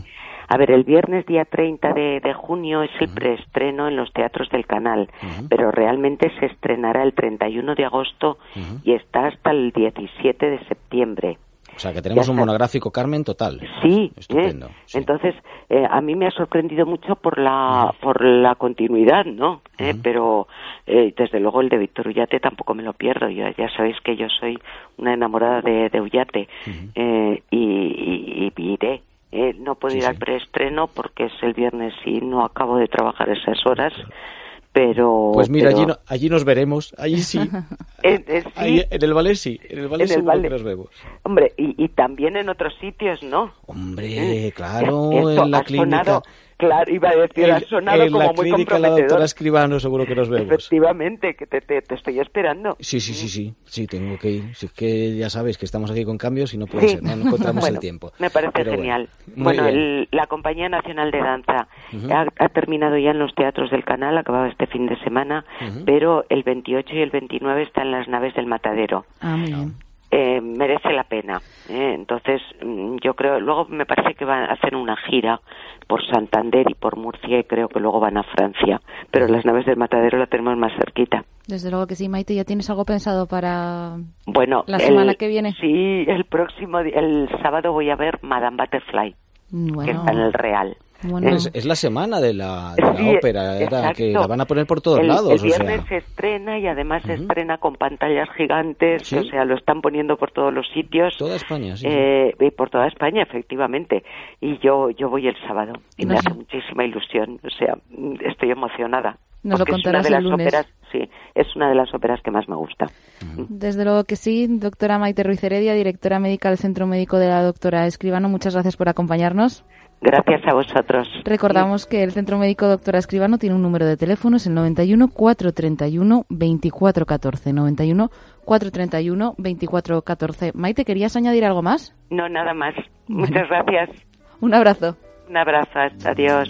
A ver, el viernes día 30 de, de junio es el preestreno en los teatros del canal, pero realmente se estrenará el 31 de agosto y está hasta el 17 de septiembre.
O sea, que tenemos un monográfico Carmen total.
Sí,
Estupendo.
¿eh? entonces eh, a mí me ha sorprendido mucho por la por la continuidad, ¿no? Eh, Pero eh, desde luego el de Víctor Ullate tampoco me lo pierdo. Yo, ya sabéis que yo soy una enamorada de, de Ullate eh, y, y- y iré. Eh, no puedo ir al preestreno porque es el viernes y no acabo de trabajar esas horas, pero
Pues mira,
pero-
allí, no- allí nos veremos, allí sí.
Eh, sí.
Ahí, en el ballet sí, en el ballet
En el
seguro que nos vemos.
Hombre, y, y también en otros sitios, ¿no?
Hombre, claro,
Eso,
en la clínica.
sonado- claro, iba a decir, ha
en-
sonado
en
como
la
muy
clínica la
comprometedor.
doctora Escribano seguro que nos vemos.
Efectivamente, que te, te, te estoy esperando.
Sí, sí, sí, sí, sí, tengo que ir. Si es que ya sabes que estamos aquí con cambios y no puede
Sí.
ser, no encontramos
Bueno,
el tiempo.
Me parece
Pero
genial. Bueno, el- la Compañía Nacional de Danza ha, ha terminado ya en los teatros del canal, acababa este fin de semana, pero el 28 y el 29 está en las naves del Matadero.
Ah, muy bien.
Merece la pena. ¿eh? Entonces, mm, yo creo, luego me parece que van a hacer una gira por Santander y por Murcia y creo que luego van a Francia. Pero las naves del Matadero la tenemos más cerquita.
Desde luego que sí, Maite. ¿Ya tienes algo pensado para
Bueno,
la
el-
semana que viene?
Sí, el próximo, el sábado voy a ver Madame Butterfly, que está en el Real.
Bueno.
Es, es la semana de la, de la
Sí,
ópera, era
exacto.
que la van a poner por todos
el,
lados.
El
o
viernes
sea.
se estrena y además se estrena con pantallas gigantes, o sea, lo están poniendo por todos los sitios.
Toda España, sí.
Eh, y por toda España, efectivamente. Y yo yo voy el sábado y me hace muchísima ilusión, o sea, estoy emocionada.
Nos lo
porque es una
contarás
de
el
las
lunes.
óperas, sí, es una de las óperas que más me gusta.
Desde luego que sí, doctora Maite Ruiz Heredia, directora médica del Centro Médico de la doctora Escribano. Muchas gracias por acompañarnos.
Gracias a vosotros.
Recordamos que el Centro Médico Doctora Escribano tiene un número de teléfono, es el 91 431 2414. 91 431 2414. Maite, ¿querías añadir algo más?
No, nada más. Muchas gracias.
Un abrazo.
Un abrazo. Adiós.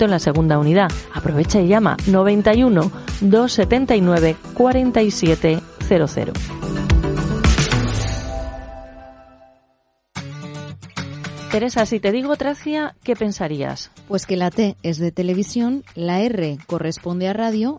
en la segunda unidad. Aprovecha y llama 91 279 4700. Teresa, si te digo Tracia, ¿qué pensarías?
Pues que la T es de televisión, la R corresponde a radio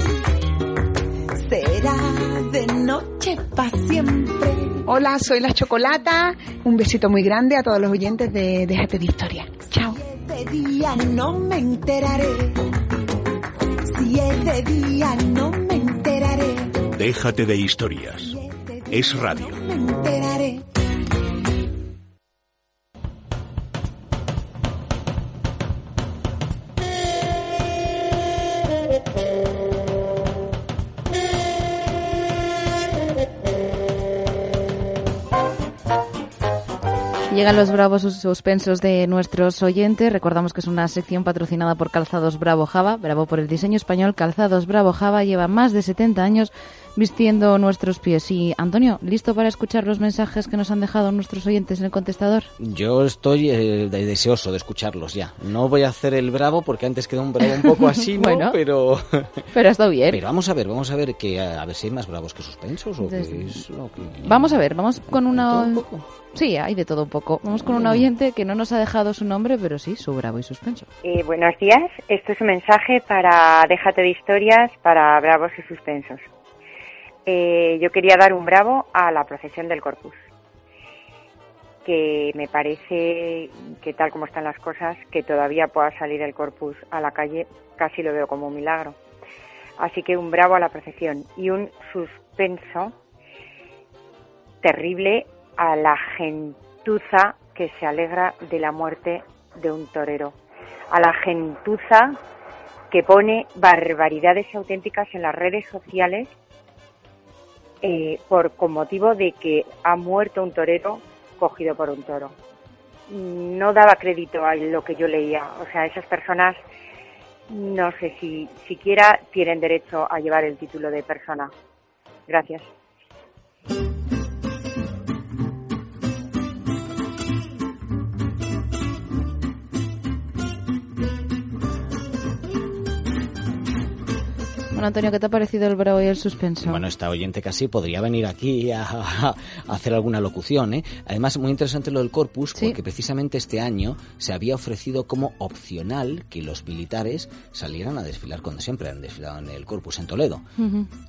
será de noche para siempre.
Hola, soy la Chocolata. Un besito muy grande a todos los oyentes de Déjate de Historia. Chao.
De día no me enteraré. Si es de día no me enteraré.
Déjate de historias. Es radio.
Me
Llegan los bravos sus- suspensos de nuestros oyentes. Recordamos que es una sección patrocinada por Calzados Bravo Java. Bravo por el diseño español. Calzados Bravo Java lleva más de 70 años vistiendo nuestros pies. Y Antonio, ¿listo para escuchar los mensajes que nos han dejado nuestros oyentes en el contestador?
Yo estoy eh, de- deseoso de escucharlos ya. No voy a hacer el bravo porque antes quedó un bravo un poco así, ¿no?
Bueno.
pero...
Pero ha estado bien.
Pero vamos a ver, vamos a ver que a ver si hay más bravos que suspensos o
Desde-
que es lo que...
Vamos a ver, vamos con una...
todo un poco?
Sí, hay de todo un poco. Vamos con un oyente que no nos ha dejado su nombre, pero sí su bravo y suspenso.
Eh, buenos días, esto es un mensaje para Déjate de historias para bravos y suspensos. Eh, yo quería dar un bravo a la procesión del Corpus, que me parece que tal como están las cosas, que todavía pueda salir el Corpus a la calle, casi lo veo como un milagro. Así que un bravo a la procesión y un suspenso terrible a la gentuza que se alegra de la muerte de un torero, a la gentuza que pone barbaridades auténticas en las redes sociales eh, por con motivo de que ha muerto un torero cogido por un toro. No daba crédito a lo que yo leía, o sea, esas personas no sé si siquiera tienen derecho a llevar el título de persona. Gracias.
Bueno, Antonio, ¿qué te ha parecido el bravo y el suspenso?
Bueno, esta oyente casi podría venir aquí a, a hacer alguna locución, ¿eh? Además, muy interesante lo del corpus, porque precisamente este año se había ofrecido como opcional que los militares salieran a desfilar cuando siempre han desfilado en el corpus en Toledo.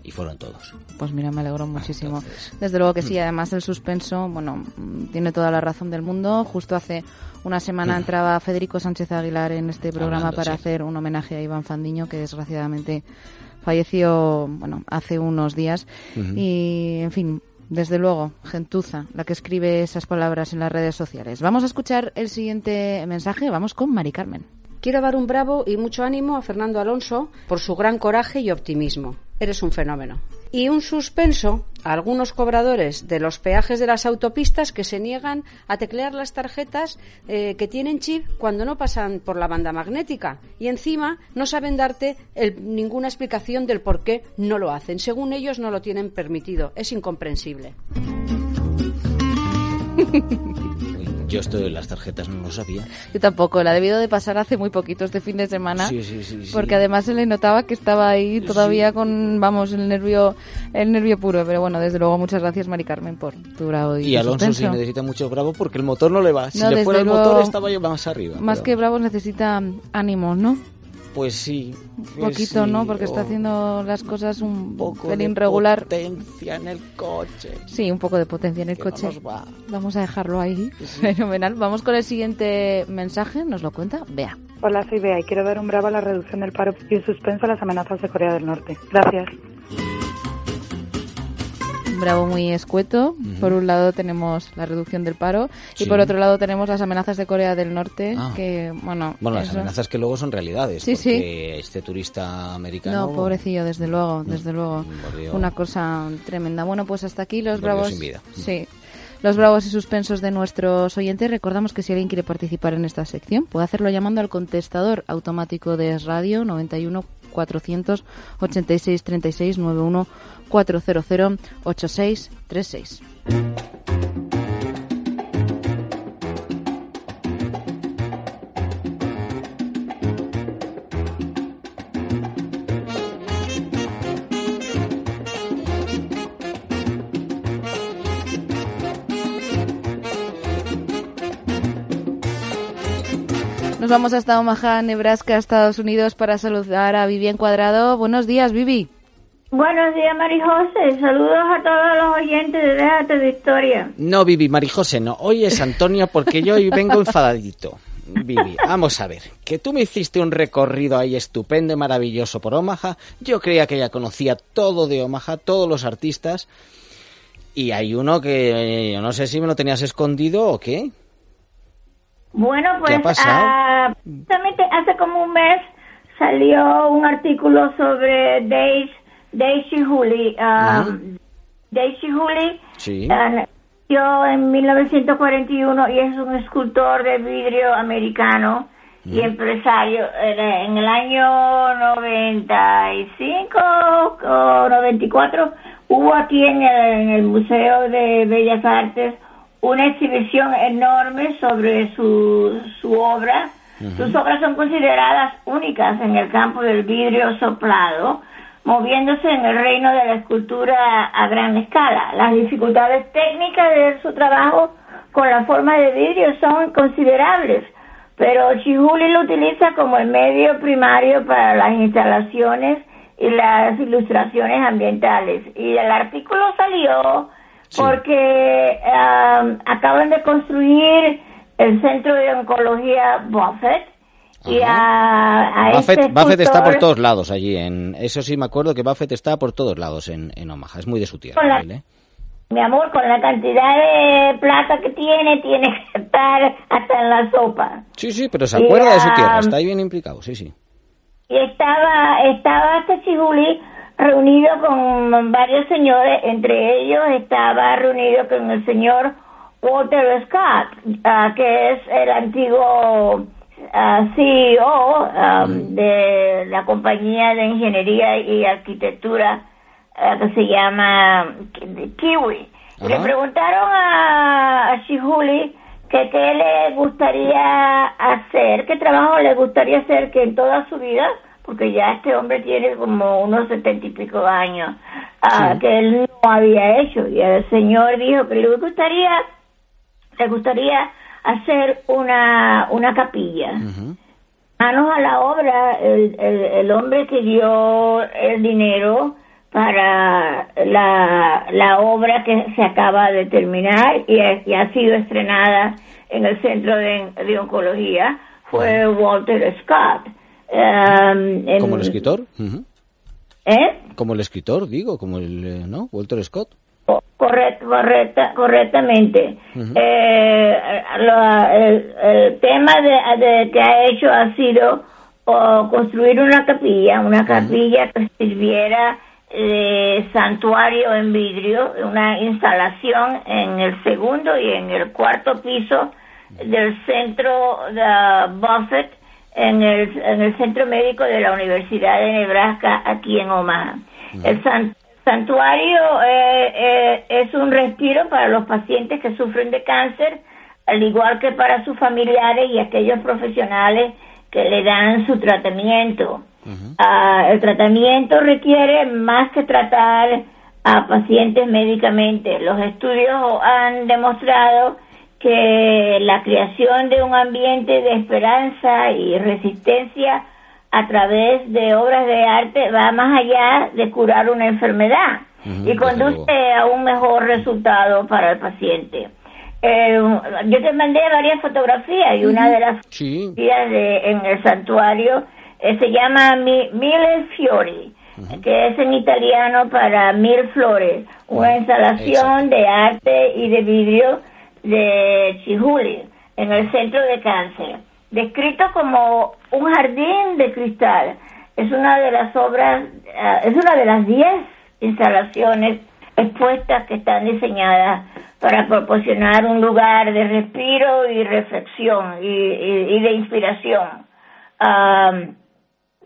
Y fueron todos.
Pues mira, me alegro muchísimo. Desde luego que sí, además el suspenso, bueno, mm, tiene toda la razón del mundo. Justo hace una semana entraba Federico Sánchez Aguilar en este programa
Hablando,
para
sí.
hacer un homenaje a Iván Fandiño, que desgraciadamente falleció, bueno, hace unos días. Y, en fin, desde luego, gentuza, la que escribe esas palabras en las redes sociales. Vamos a escuchar el siguiente mensaje. Vamos con Mari Carmen.
Quiero dar un bravo y mucho ánimo a Fernando Alonso por su gran coraje y optimismo. Eres un fenómeno. Y un suspenso a algunos cobradores de los peajes de las autopistas que se niegan a teclear las tarjetas eh, que tienen chip cuando no pasan por la banda magnética. Y encima no saben darte ninguna explicación del por qué no lo hacen. Según ellos no lo tienen permitido. Es incomprensible.
Yo esto de las tarjetas no lo sabía.
Yo tampoco, la ha debido de pasar hace muy poquito este fin de semana.
Sí, sí, sí, sí.
Porque además se le notaba que estaba ahí todavía con, vamos, el nervio, el nervio puro. Pero bueno, desde luego, muchas gracias, Mari Carmen, por tu bravo y,
Y Alonso sí necesita mucho bravo porque el motor no le va. Si
No,
le fuera el motor estaba yo más arriba.
Más
pero-
que bravos necesita ánimos, ¿no?
Pues sí.
Un
pues
poquito,
sí,
¿no? Porque está haciendo las cosas un
poco
pelín
de
regular.
potencia en el coche.
Sí, un poco de potencia en el
Que no
coche.
nos va.
Vamos a dejarlo ahí. Fenomenal. Vamos con el siguiente mensaje. Nos lo cuenta Bea.
Hola, soy Bea y quiero dar un bravo a la reducción del paro y un suspenso a las amenazas de Corea del Norte. Gracias.
Bravo muy escueto. Por un lado tenemos la reducción del paro y por otro lado tenemos las amenazas de Corea del Norte
Ah.
que, bueno...
Bueno, las amenazas que luego son realidades.
Sí, sí.
este turista americano.
No, pobrecillo, desde luego, desde luego.
Volvió-
Una cosa tremenda. Bueno, pues hasta aquí los bravos.
sin vida.
Sí. los bravos y suspensos de nuestros oyentes. Recordamos que si alguien quiere participar en esta sección, puede hacerlo llamando al contestador automático de Radio 91 486 36 91 400 86 Nos vamos hasta Omaha, Nebraska, Estados Unidos, para saludar a Vivian Cuadrado. Buenos días, Vivi.
Buenos días, Marijose. Saludos a todos los oyentes de Déjate de Historia.
No, Vivi, Marijose, no. Hoy es Antonio porque yo hoy vengo enfadadito. Vivi, vamos a ver, que tú me hiciste un recorrido ahí estupendo y maravilloso por Omaha. Yo creía que ya conocía todo de Omaha, todos los artistas. Y hay uno que yo no sé si me lo tenías escondido o qué.
Bueno, pues ah, justamente hace como un mes salió un artículo sobre Daisy, Daisy.
Ah.
Um, Daisy Hooley
Sí.
ah, nació en 1941 y es un escultor de vidrio americano y empresario. En el año 95 o 94 hubo aquí en el, en el Museo de Bellas Artes una exhibición enorme sobre su, su obra. Sus obras son consideradas únicas en el campo del vidrio soplado, moviéndose en el reino de la escultura a gran escala. Las dificultades técnicas de su trabajo con la forma de vidrio son considerables, pero Chihuli lo utiliza como el medio primario para las instalaciones y las ilustraciones ambientales. Y el artículo salió porque um, acaban de construir el centro de oncología Buffett y a, a
Buffett,
este
Buffett está por todos lados allí. En, eso sí me acuerdo que Buffett está por todos lados en, en Omaha. Es muy de su tierra.
La-
él, ¿eh?
Mi amor, con la cantidad de plata que tiene, tiene que estar hasta en la sopa.
Sí, sí, pero se
Y,
acuerda de su tierra. Está ahí bien implicado, sí, sí.
Y estaba, estaba este Chihuli reunido con varios señores, entre ellos estaba reunido con el señor Walter Scott, ah, que es el antiguo ah, CEO ah, de la compañía de ingeniería y arquitectura que se llama Ki- Kiwi. Le preguntaron a, a Shihuli que qué le gustaría hacer, qué trabajo le gustaría hacer que en toda su vida, porque ya este hombre tiene como unos setenta y pico años, ah, que él no había hecho. Y el señor dijo que le gustaría, le gustaría hacer una, una capilla. Manos a la obra, el, el, el hombre que dio el dinero para la, la obra que se acaba de terminar y, ha- y ha sido estrenada en el Centro de, de Oncología fue Walter Scott. Um, en-
Como el escritor.
¿Eh?
Como el escritor, digo, como el, eh, ¿no? Walter Scott.
Correcto, correcta, correctamente. Eh, lo- el, el tema de, de que ha hecho ha sido oh, construir una capilla, una capilla que sirviera de santuario en vidrio, una instalación en el segundo y en el cuarto piso del centro de Buffett, en el, en el centro médico de la Universidad de Nebraska, aquí en Omaha. El san- santuario eh, eh, es un respiro para los pacientes que sufren de cáncer, al igual que para sus familiares y aquellos profesionales que le dan su tratamiento. Ah, el tratamiento requiere más que tratar a pacientes médicamente. Los estudios han demostrado que la creación de un ambiente de esperanza y resistencia a través de obras de arte va más allá de curar una enfermedad y conduce a un mejor resultado para el paciente. Eh, yo te mandé varias fotografías y una de las fotografías de- en el santuario eh, se llama Mi- Mille Fiori, que es en italiano para mil flores, una instalación de arte y de vidrio de Chihuli en el centro de cáncer, descrito como un jardín de cristal. Es una de las obras, eh, es una de las diez instalaciones expuestas que están diseñadas para proporcionar un lugar de respiro y reflexión y, y- y de inspiración. Am,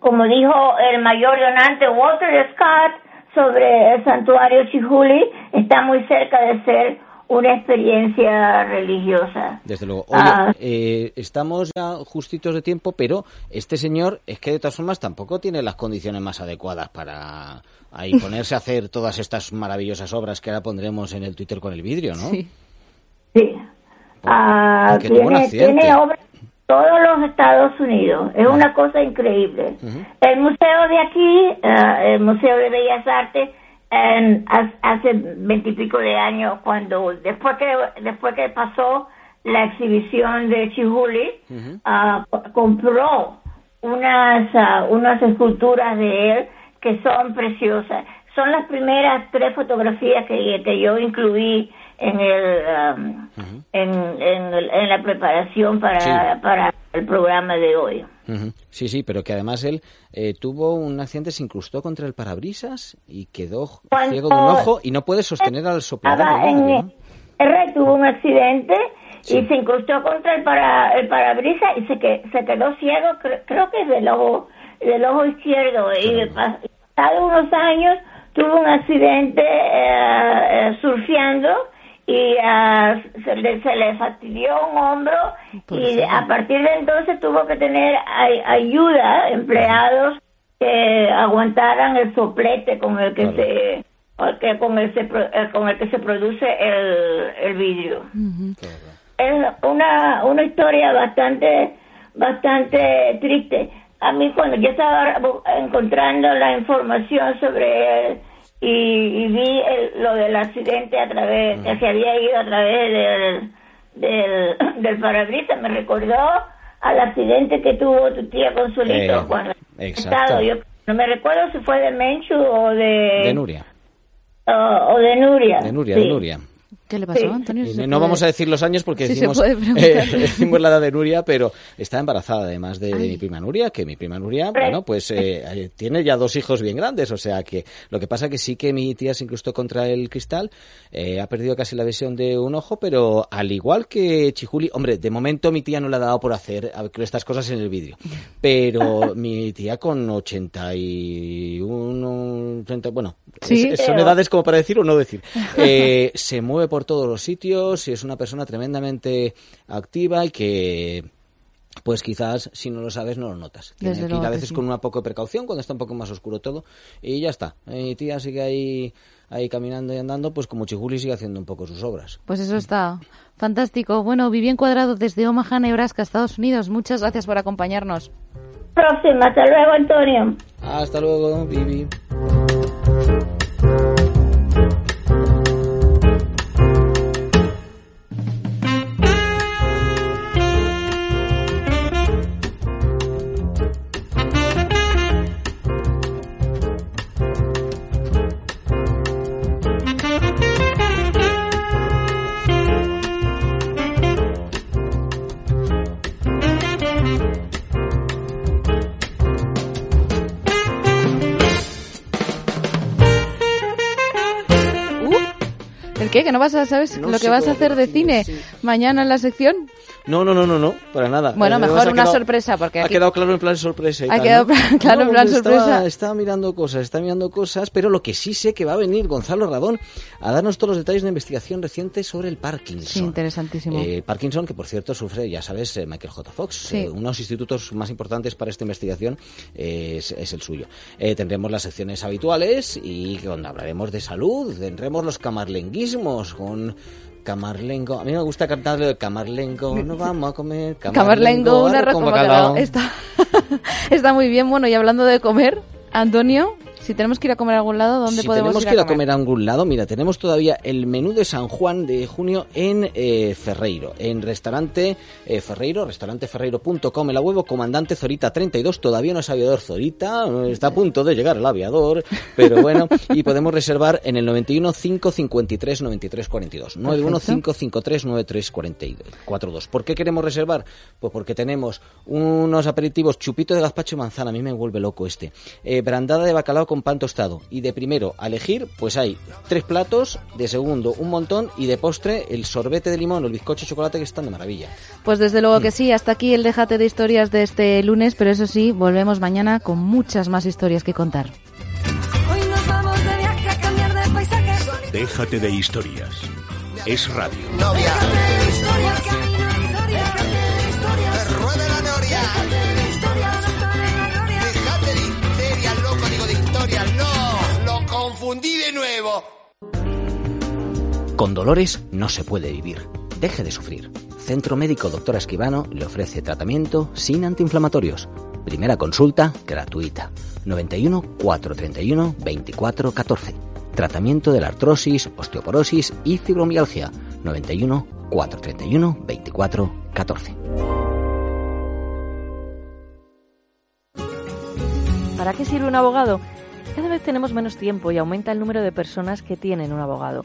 como dijo el mayor donante Walter Scott sobre el santuario Chihuli, está muy cerca de ser una experiencia religiosa.
Desde luego. Oye,
Ah.
eh, estamos ya justitos de tiempo, pero este señor es que de todas formas tampoco tiene las condiciones más adecuadas para ahí ponerse a hacer todas estas maravillosas obras que ahora pondremos en el Twitter con el vidrio, ¿no?
Sí. Ah,
tuvo un
tiene,
accidente.
tiene obras en todos los Estados Unidos. Es una cosa increíble. El museo de aquí, ah, el Museo de Bellas Artes, en- ha- hace veintipico de años, cuando después que después que pasó la exhibición de Chihuli, ah, co- compró unas ah, unas esculturas de él que son preciosas. Son las primeras tres fotografías que, que yo incluí en el am, en, en, el- en la preparación para,
Sí.
para el programa de hoy.
Ujú. Sí, sí, pero que además él eh, tuvo un accidente, se incrustó contra el parabrisas y quedó
Cuando-
ciego de un ojo y no puede sostener al soplador.
En. R tuvo un accidente y se incrustó contra el para el parabrisas y se que se quedó ciego cre- creo que del ojo del ojo izquierdo y pas- pasado unos años tuvo un accidente eh, eh, surfeando y ah, se, le, se le fastidió un hombro y a partir de entonces tuvo que tener ay- ayuda empleados que aguantaran el soplete con el que se con el que- con el, se eh, con el que se produce el, el vidrio es una, una historia bastante bastante triste. A mí cuando yo estaba encontrando la información sobre él y, y vi el- lo del accidente a través, que se había ido a través del, del, del parabrisas, me recordó al accidente que tuvo tu tía Consuelito
Eh,
cuando
exacto.
Yo no me recuerdo si fue de Menchu o de,
De Nuria.
o, o de Nuria.
De Nuria,
Sí.
de Nuria.
¿Qué le pasó,
Sí.
Antonio? Si se
no
puede-
vamos a decir los años porque
Sí
decimos,
puede preguntar.
eh, decimos la edad de Nuria, pero está embarazada además de, de mi prima Nuria, que mi prima Nuria, bueno, pues eh, eh, tiene ya dos hijos bien grandes, o sea que lo que pasa que sí que mi tía se incrustó contra el cristal, eh, ha perdido casi la visión de un ojo, pero al igual que Chijuli, hombre, de momento mi tía no le ha dado por hacer estas cosas en el vídeo, pero mi tía con 81, 80, bueno,
Sí.
es- son edades como para decir o no decir, eh, se mueve por todos los sitios y es una persona tremendamente activa y que pues quizás si no lo sabes no lo notas. Tiene
Desde
que ir a veces
sí.
con una poco de precaución cuando está un poco más oscuro todo y ya está. Mi tía sigue ahí ahí caminando y andando, pues como Chijuli sigue haciendo un poco sus obras.
Pues eso está fantástico. Bueno, Vivien Cuadrado desde Omaha, Nebraska, Estados Unidos. Muchas gracias por acompañarnos.
Próxima, hasta luego Antonio.
Hasta luego, Vivi.
¿Que no vas a, sabes
No
lo que vas a hacer de cine mañana en la sección?
No, no, no, no, no, para nada.
Bueno,
Además,
mejor
ha
una
quedado-
sorpresa, porque
Ha
aquí-
quedado claro en plan sorpresa y
Ha
tal,
quedado
¿no?
claro en plan sorpresa.
Estaba mirando cosas, está mirando cosas, pero lo que sí sé que va a venir Gonzalo Radón a darnos todos los detalles de una investigación reciente sobre el Parkinson.
Sí, interesantísimo.
Eh, Parkinson, que por cierto sufre, ya sabes, eh, Michael J. Fox.
Sí.
Eh, uno de los institutos más importantes para esta investigación eh, es, es el suyo. Eh, tendremos las secciones habituales y donde hablaremos de salud, tendremos los camarlenguismos con Camarlengo, a mí me gusta cantarlo de Camarlengo, no vamos a comer
Camarlengo, un arroz
con bacalao.
Está, está muy bien. Bueno, y hablando de comer, Antonio, si tenemos que ir a comer a algún lado, ¿dónde
si
podemos
tenemos
ir
que ir
a comer?
a algún lado, mira, tenemos todavía el menú de San Juan de junio en eh, Ferreiro, en restaurante eh, Ferreiro, restauranteferreiro.com, la web comandante Zorita 32, todavía no es aviador Zorita, eh, está a punto de llegar el aviador, pero bueno, y podemos reservar en el 91 553 93 42, 91 553 93 42. ¿Por qué queremos reservar? Pues porque tenemos unos aperitivos chupito de gazpacho y manzana, a mí me vuelve loco este, eh, brandada de bacalao con con pan tostado. Y de primero a elegir, pues hay tres platos, de segundo un montón y de postre el sorbete de limón o el bizcocho de chocolate que están de maravilla.
Pues desde luego que sí, hasta aquí el déjate de historias de este lunes, pero eso sí, volvemos mañana con muchas más historias que contar.
Déjate de historias. Es radio.
confundí
Con dolores no se puede vivir. Deje de sufrir. Centro Médico Doctor Esquivano le ofrece tratamiento sin antiinflamatorios. Primera consulta gratuita. 91 431 24 14. Tratamiento de la artrosis, osteoporosis y fibromialgia. 91 431 24 14.
¿Para qué sirve un abogado? Cada vez tenemos menos tiempo y aumenta el número de personas que tienen un abogado.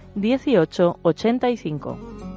85.